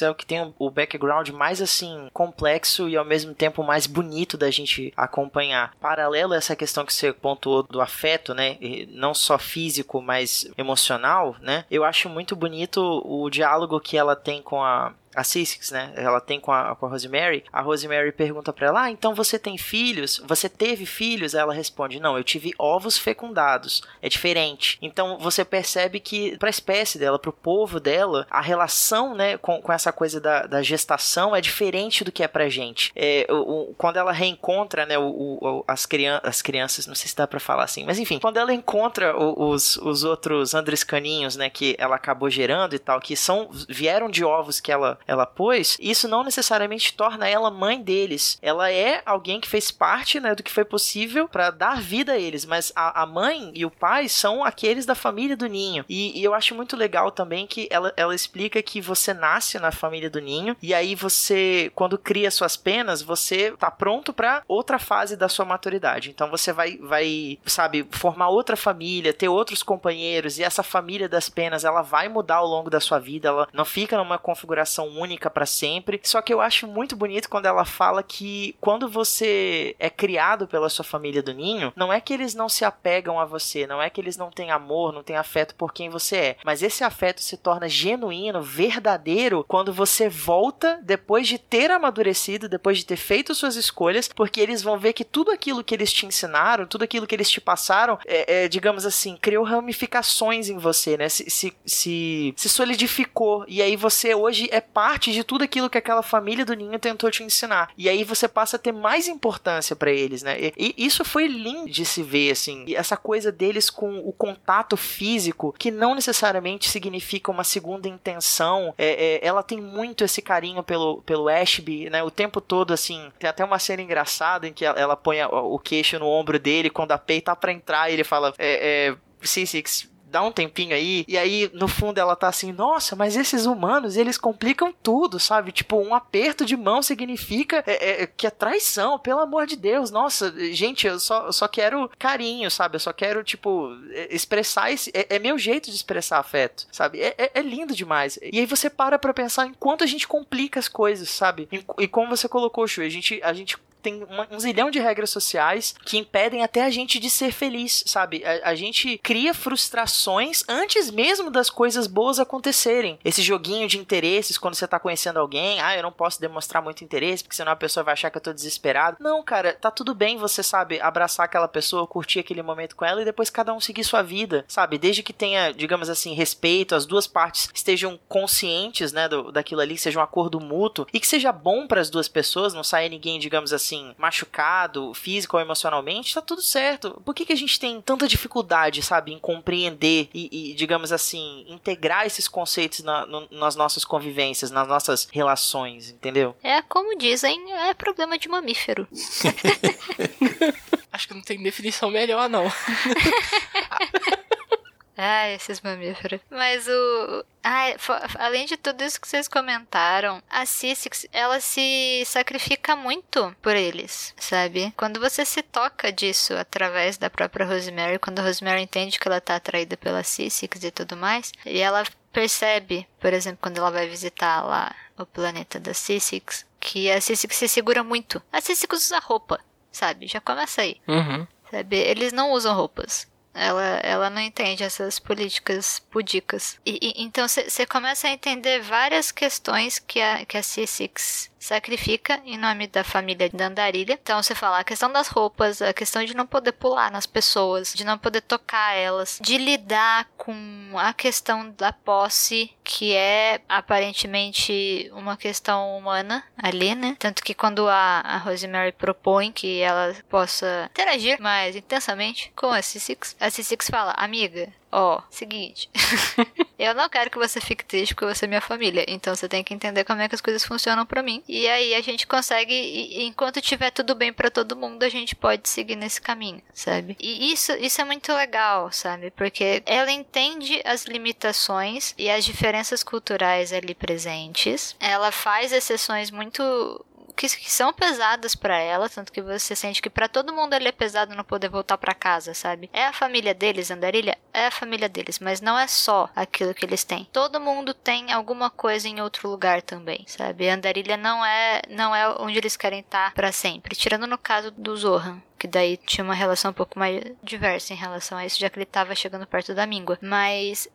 D: é o que tem o background mais assim complexo e ao mesmo tempo mais bonito da gente acompanhar. Paralelo a essa questão que você pontuou do afeto, né? Não só físico, mas emocional, né? Eu acho muito bonito o diálogo que ela tem com a a Né? Ela tem com a, com a Rosemary. A Rosemary pergunta para ela: Ah, então você tem filhos? Você teve filhos? Ela responde: Não, eu tive ovos fecundados. É diferente. Então você percebe que para espécie dela, para o povo dela, a relação, né, com, com essa coisa da, da gestação é diferente do que é pra gente. É, o, o, quando ela reencontra, né, o, o, as, crian as crianças, não sei se dá pra falar assim, mas enfim, quando ela encontra os, os outros andrescaninhos, né, que ela acabou gerando e tal, que são vieram de ovos que ela ela pôs, isso não necessariamente torna ela mãe deles. Ela é alguém que fez parte né, do que foi possível para dar vida a eles, mas a, a, mãe e o pai são aqueles da família do ninho. E, e, eu acho muito legal também que ela, ela explica que você nasce na família do ninho e aí você, quando cria suas penas, você tá pronto para outra fase da sua maturidade. Então você vai, vai, sabe, formar outra família, ter outros companheiros e essa família das penas ela vai mudar ao longo da sua vida. Ela não fica numa configuração única para sempre. Só que eu acho muito bonito quando ela fala que quando você é criado pela sua família do ninho, não é que eles não se apegam a você, não é que eles não têm amor, não têm afeto por quem você é, mas esse afeto se torna genuíno, verdadeiro quando você volta depois de ter amadurecido, depois de ter feito suas escolhas, porque eles vão ver que tudo aquilo que eles te ensinaram, tudo aquilo que eles te passaram, é, é digamos assim, criou ramificações em você, né? Se, se, se, se solidificou e aí você hoje é parte de tudo aquilo que aquela família do Ninho tentou te ensinar. E aí você passa a ter mais importância para eles, né? E, e, isso foi lindo de se ver, assim. E essa coisa deles com o contato físico, que não necessariamente significa uma segunda intenção. É, é, ela tem muito esse carinho pelo, pelo Ashby, né? O tempo todo, assim. Tem até uma cena engraçada em que ela, ela põe o queixo no ombro dele quando a Pei tá pra entrar ele fala: É. é Six, dá um tempinho aí, e aí no fundo ela tá assim, nossa, mas esses humanos, eles complicam tudo, sabe? Tipo, um aperto de mão significa é, é, que é traição, pelo amor de Deus, nossa, gente, eu só, eu só quero carinho, sabe? Eu só quero, tipo, é, expressar esse. É, é meu jeito de expressar afeto, sabe? É, é, é, lindo demais. E aí você para pra pensar em quanto a gente complica as coisas, sabe? E, e como você colocou, Chu, a gente, a gente tem uma, um zilhão de regras sociais que impedem até a gente de ser feliz, sabe? A, a gente cria frustrações antes mesmo das coisas boas acontecerem. Esse joguinho de interesses quando você tá conhecendo alguém, ah, eu não posso demonstrar muito interesse porque senão a pessoa vai achar que eu tô desesperado. Não, cara, tá tudo bem você, sabe, abraçar aquela pessoa, curtir aquele momento com ela e depois cada um seguir sua vida, sabe? Desde que tenha, digamos assim, respeito, as duas partes estejam conscientes, né, do, daquilo ali, seja um acordo mútuo e que seja bom para as duas pessoas, não saia ninguém, digamos assim, machucado, físico ou emocionalmente, tá tudo certo. Por que, que a gente tem tanta dificuldade, sabe, em compreender e, e digamos assim, integrar esses conceitos na, no, nas nossas convivências, nas nossas relações, entendeu?
C: É como dizem, é problema de mamífero.
B: Acho que não tem definição melhor, não.
C: Ah, esses mamíferos. Mas o. Ah, além de tudo isso que vocês comentaram, a Cissix, ela se sacrifica muito por eles, sabe? Quando você se toca disso através da própria Rosemary, quando a Rosemary entende que ela tá atraída pela Cissix e tudo mais, e ela percebe, por exemplo, quando ela vai visitar lá o planeta da Cissix, que a Cissix se segura muito. A Cissix usa roupa, sabe? Já começa aí.
B: Uhum.
C: Sabe? Eles não usam roupas. Ela, ela não entende essas políticas pudicas. E, e então você começa a entender várias questões que a, que a C6 sacrifica em nome da família da Andarilha. Então você fala a questão das roupas, a questão de não poder pular nas pessoas, de não poder tocar elas, de lidar com a questão da posse, que é aparentemente uma questão humana ali, né? Tanto que quando a, a Rosemary propõe que ela possa interagir mais intensamente com a C6, a C6 fala, amiga, ó, oh, seguinte. eu não quero que você fique triste porque você é minha família. Então você tem que entender como é que as coisas funcionam para mim. E aí a gente consegue, enquanto tiver tudo bem para todo mundo, a gente pode seguir nesse caminho, sabe? E isso, isso é muito legal, sabe? Porque ela entende as limitações e as diferenças culturais ali presentes. Ela faz exceções muito que, que são pesadas para ela, tanto que você sente que para todo mundo ele é pesado não poder voltar para casa, sabe? É a família deles, Andarilha é a família deles, mas não é só aquilo que eles têm. Todo mundo tem alguma coisa em outro lugar também, sabe? Andarilha não é não é onde eles querem estar para sempre, tirando no caso do Zohan, que daí tinha uma relação um pouco mais diversa em relação a isso, já que ele estava chegando perto da míngua. Mas,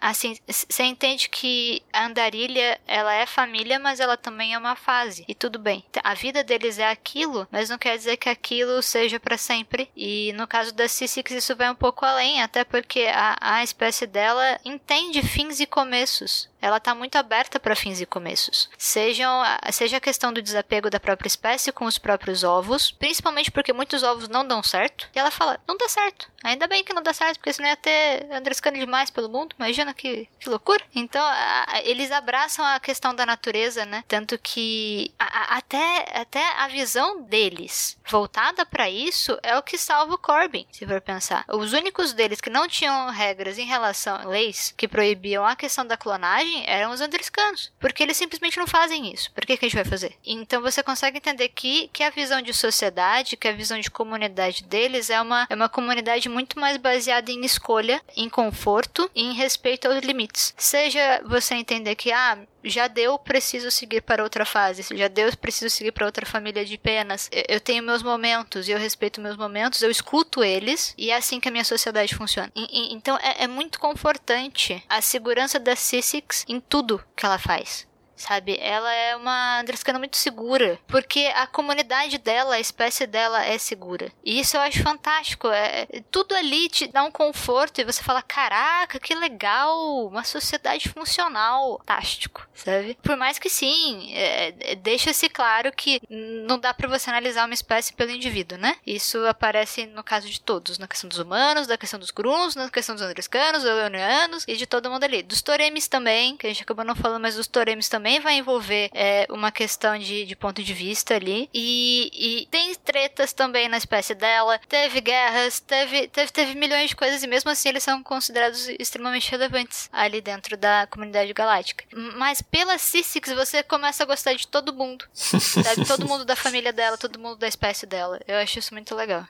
C: assim, você entende que a andarilha, ela é família, mas ela também é uma fase. E tudo bem. A vida deles é aquilo, mas não quer dizer que aquilo seja para sempre. E no caso da Cissix, isso vai um pouco além, até porque a, a espécie dela entende fins e começos ela está muito aberta para fins e começos. Sejam, seja a questão do desapego da própria espécie com os próprios ovos, principalmente porque muitos ovos não dão certo. E ela fala: não dá certo. Ainda bem que não dá certo, porque senão ia ter andrescano demais pelo mundo. Imagina que, que loucura. Então, a, eles abraçam a questão da natureza, né? Tanto que a, até, até a visão deles voltada para isso é o que salva o Corbin, se for pensar. Os únicos deles que não tinham regras em relação a leis que proibiam a questão da clonagem eram os andriscanos. Porque eles simplesmente não fazem isso. Por que, que a gente vai fazer? Então você consegue entender que, que a visão de sociedade, que a visão de comunidade deles é uma, é uma comunidade muito mais baseada em escolha, em conforto e em respeito aos limites. Seja você entender que, ah, já deu, preciso seguir para outra fase. Já deu, preciso seguir para outra família de penas. Eu tenho meus momentos e eu respeito meus momentos, eu escuto eles e é assim que a minha sociedade funciona. E, e, então é, é, muito confortante a segurança da Cissix em tudo que ela faz sabe? Ela é uma Andrescana muito segura, porque a comunidade dela, a espécie dela é segura. E isso eu acho fantástico. É, tudo ali te dá um conforto e você fala: caraca, que legal! Uma sociedade funcional. Fantástico, sabe? Por mais que sim, é, é deixa-se claro que não dá para você analisar uma espécie pelo indivíduo, né? Isso aparece no caso de todos, na questão dos humanos, da questão dos gruns, na questão dos andrescanos, dos leonianos e de todo mundo ali. Dos toremes também, que a gente acabou não falando, mas dos toremes também também vai envolver é, uma questão de, de ponto de vista ali. E, e, tem tretas também na espécie dela. Teve guerras, teve, teve, teve milhões de coisas, e mesmo assim eles são considerados extremamente relevantes ali dentro da comunidade galáctica. Mas pela Cissix você começa a gostar de todo mundo. Sabe? Todo mundo da família dela, todo mundo da espécie dela. Eu acho isso muito legal.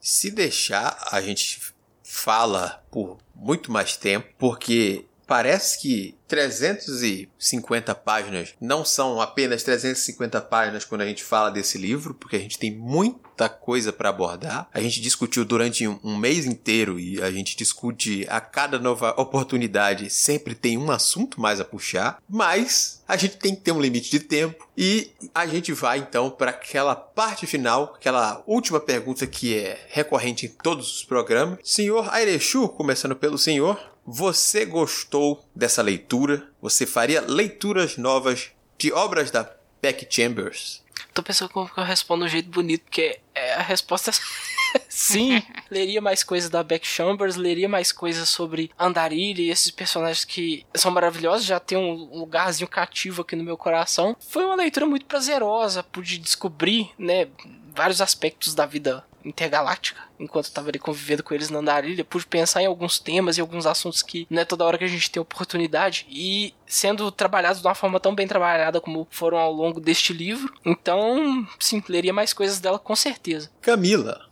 A: Se deixar, a gente fala por muito mais tempo, porque Parece que 350 páginas não são apenas 350 páginas quando a gente fala desse livro, porque a gente tem muita coisa para abordar. A gente discutiu durante um mês inteiro e a gente discute a cada nova oportunidade, sempre tem um assunto mais a puxar, mas a gente tem que ter um limite de tempo e a gente vai então para aquela parte final, aquela última pergunta que é recorrente em todos os programas. Senhor Airechu, começando pelo senhor, você gostou dessa leitura? Você faria leituras novas de obras da Beck Chambers?
B: Tô pensando como eu respondo de um jeito bonito, porque é, a resposta é sim. leria mais coisas da Beck Chambers, leria mais coisas sobre Andarilha e esses personagens que são maravilhosos, já tem um lugarzinho cativo aqui no meu coração. Foi uma leitura muito prazerosa, pude descobrir, né, vários aspectos da vida intergaláctica, enquanto eu tava ali convivendo com eles na andarilha, pude pensar em alguns temas e alguns assuntos que não é toda hora que a gente tem oportunidade, e sendo trabalhados de uma forma tão bem trabalhada como foram ao longo deste livro, então, sim, leria mais coisas dela com certeza.
A: Camila.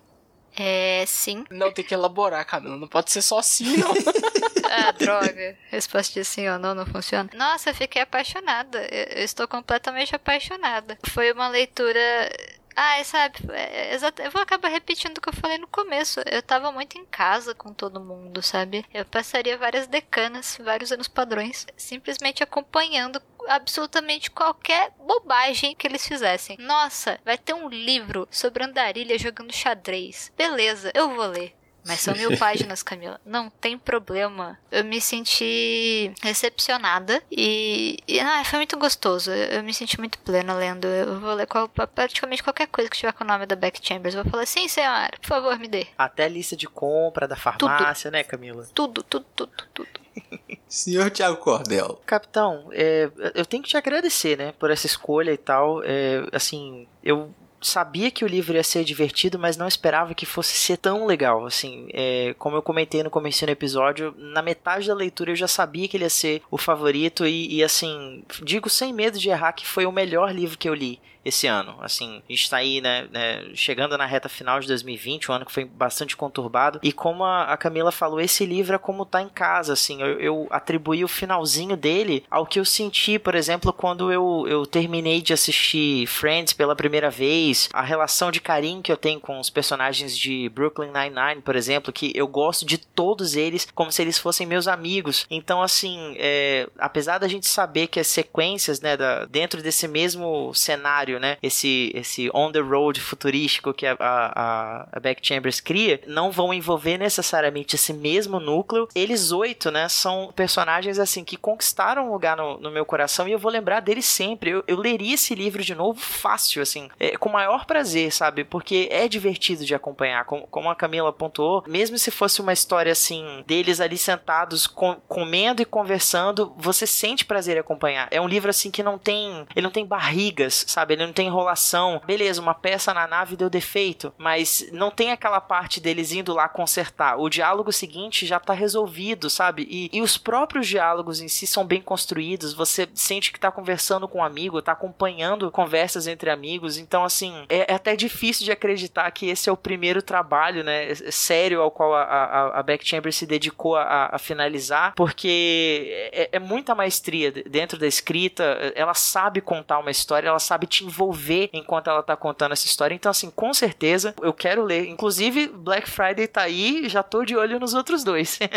C: É, sim.
B: Não, tem que elaborar, Camila, não pode ser só sim, não.
C: ah, droga. Resposta de sim ou não não funciona. Nossa, eu fiquei apaixonada. Eu estou completamente apaixonada. Foi uma leitura ah, sabe, é, exato. Eu vou acabar repetindo o que eu falei no começo. Eu tava muito em casa com todo mundo, sabe? Eu passaria várias decanas, vários anos padrões, simplesmente acompanhando absolutamente qualquer bobagem que eles fizessem. Nossa, vai ter um livro sobre andarilha jogando xadrez. Beleza, eu vou ler. Mas são mil páginas, Camila. Não tem problema. Eu me senti recepcionada e, e ah, foi muito gostoso. Eu, eu, me senti muito plena lendo. Eu vou ler qual, praticamente qualquer coisa que tiver com o nome da Beck Chambers. Eu vou falar, sim, senhora, por favor, me dê.
D: Até lista de compra da farmácia, tudo. né, Camila?
C: Tudo, tudo, tudo, tudo.
A: Senhor Tiago Cordel.
D: Capitão, é, eu tenho que te agradecer, né, por essa escolha e tal. É, assim, eu sabia que o livro ia ser divertido, mas não esperava que fosse ser tão legal. Assim, é, como eu comentei no começo do episódio, na metade da leitura eu já sabia que ele ia ser o favorito e, e assim, digo sem medo de errar que foi o melhor livro que eu li esse ano. Assim, a gente está aí, né, né, chegando na reta final de 2020, um ano que foi bastante conturbado. E como a, Camila falou, esse livro é como tá em casa, assim. Eu, eu, atribuí o finalzinho dele ao que eu senti, por exemplo, quando eu, eu terminei de assistir Friends pela primeira vez. A relação de carinho que eu tenho com os personagens de Brooklyn Nine-Nine, por exemplo, que eu gosto de todos eles como se eles fossem meus amigos. Então, assim, é, apesar da gente saber que as sequências, né, da, dentro desse mesmo cenário cenário, né? Esse, esse on the road futurístico que a, a, a Beck Chambers cria, não vão envolver necessariamente esse mesmo núcleo. Eles oito, né? São personagens assim que conquistaram um lugar no, no meu coração e eu vou lembrar deles sempre. Eu, eu leria esse livro de novo fácil, assim, é, com maior prazer, sabe? Porque é divertido de acompanhar. Como, como a Camila pontuou, mesmo se fosse uma história assim, deles ali sentados com, comendo e conversando, você sente prazer em acompanhar. É um livro assim que não tem. Ele não tem barrigas, sabe? Ele não tem enrolação. Beleza, uma peça na nave deu defeito, mas não tem aquela parte deles indo lá consertar. O diálogo seguinte já tá resolvido, sabe? E, e os próprios diálogos em si são bem construídos. Você sente que tá conversando com um amigo, tá acompanhando conversas entre amigos. Então, assim, é, é até difícil de acreditar que esse é o primeiro trabalho, né, sério ao qual a, a, a Beck Chamber se dedicou a, a finalizar, porque é, é muita maestria dentro da escrita. Ela sabe contar uma história, ela sabe te envolver enquanto ela tá contando essa história. Então, assim, com certeza eu quero ler. Inclusive, Black Friday tá aí, já tô de olho nos outros dois.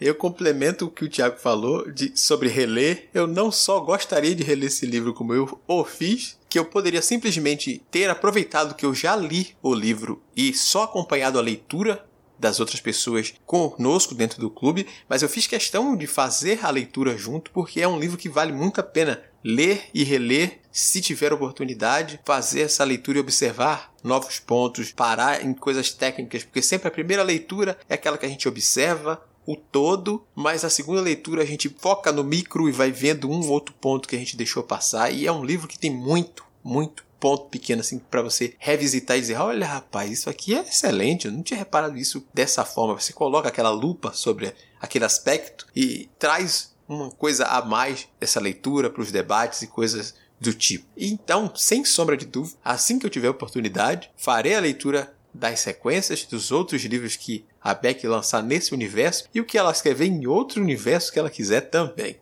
A: Eu complemento o que o Tiago falou de, sobre reler. Eu não só gostaria de reler esse livro como eu o fiz, que eu poderia simplesmente ter aproveitado que eu já li o livro e só acompanhado a leitura das outras pessoas conosco dentro do clube, mas eu fiz questão de fazer a leitura junto porque é um livro que vale muito a pena ler e reler, se tiver oportunidade, fazer essa leitura e observar novos pontos, parar em coisas técnicas, porque sempre a primeira leitura é aquela que a gente observa o todo, mas a segunda leitura a gente foca no micro e vai vendo um outro ponto que a gente deixou passar, e é um livro que tem muito, muito ponto pequeno assim para você revisitar e dizer: olha, rapaz, isso aqui é excelente, eu não tinha reparado isso dessa forma. Você coloca aquela lupa sobre aquele aspecto e traz uma coisa a mais essa leitura para os debates e coisas do tipo. Então, sem sombra de dúvida, assim que eu tiver oportunidade, farei a leitura das sequências dos outros livros que a Beck lançar nesse universo e o que ela escrever em outro universo que ela quiser também.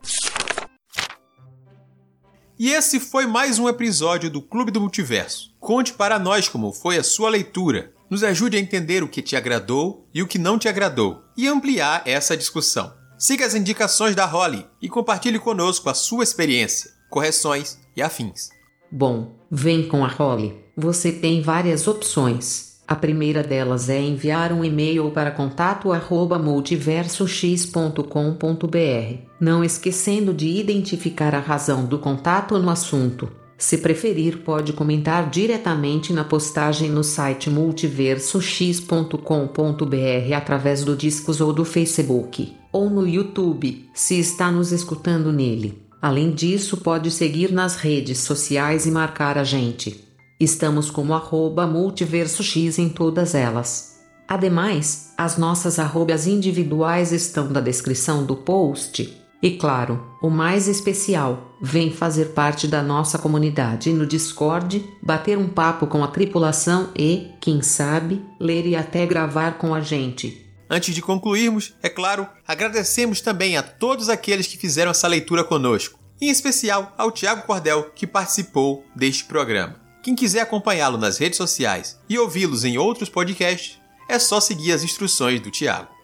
A: E esse foi mais um episódio do Clube do Multiverso. Conte para nós como foi a sua leitura. Nos ajude a entender o que te agradou e o que não te agradou e ampliar essa discussão. Siga as indicações da Holly e compartilhe conosco a sua experiência, correções e afins.
E: Bom, vem com a Holly. Você tem várias opções. A primeira delas é enviar um e-mail para contato@multiversox.com.br, não esquecendo de identificar a razão do contato no assunto. Se preferir, pode comentar diretamente na postagem no site multiversox.com.br através do Discos ou do Facebook, ou no YouTube, se está nos escutando nele. Além disso, pode seguir nas redes sociais e marcar a gente. Estamos como arroba multiverso X em todas elas. Ademais, as nossas arrobas individuais estão na descrição do post. E claro, o mais especial, vem fazer parte da nossa comunidade no Discord, bater um papo com a tripulação e, quem sabe, ler e até gravar com a gente.
A: Antes de concluirmos, é claro, agradecemos também a todos aqueles que fizeram essa leitura conosco, em especial ao Tiago Cordel, que participou deste programa. Quem quiser acompanhá-lo nas redes sociais e ouvi-los em outros podcasts, é só seguir as instruções do Tiago.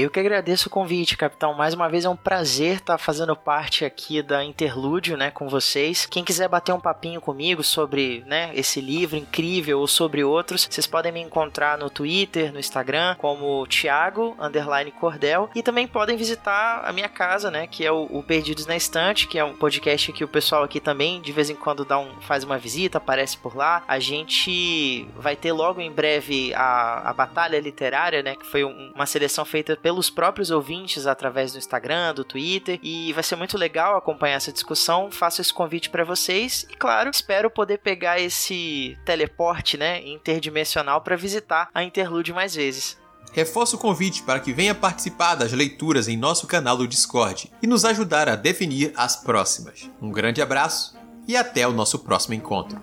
D: Eu que agradeço o convite, capitão. Mais uma vez é um prazer estar fazendo parte aqui da Interlúdio, né, com vocês. Quem quiser bater um papinho comigo sobre, né, esse livro incrível ou sobre outros, vocês podem me encontrar no Twitter, no Instagram, como Thiago underline Cordel, e também podem visitar a minha casa, né, que é o, o, Perdidos na Estante, que é um podcast que o pessoal aqui também de vez em quando dá um, faz uma visita, aparece por lá. A gente vai ter logo em breve a, a batalha literária, né, que foi um, uma seleção feita pelo pelos próprios ouvintes através do Instagram, do Twitter, e vai ser muito legal acompanhar essa discussão. Faço esse convite para vocês e, claro, espero poder pegar esse teleporte, né, interdimensional para visitar a Interlude mais vezes.
A: Reforço o convite para que venha participar das leituras em nosso canal do Discord e nos ajudar a definir as próximas. Um grande abraço e até o nosso próximo encontro.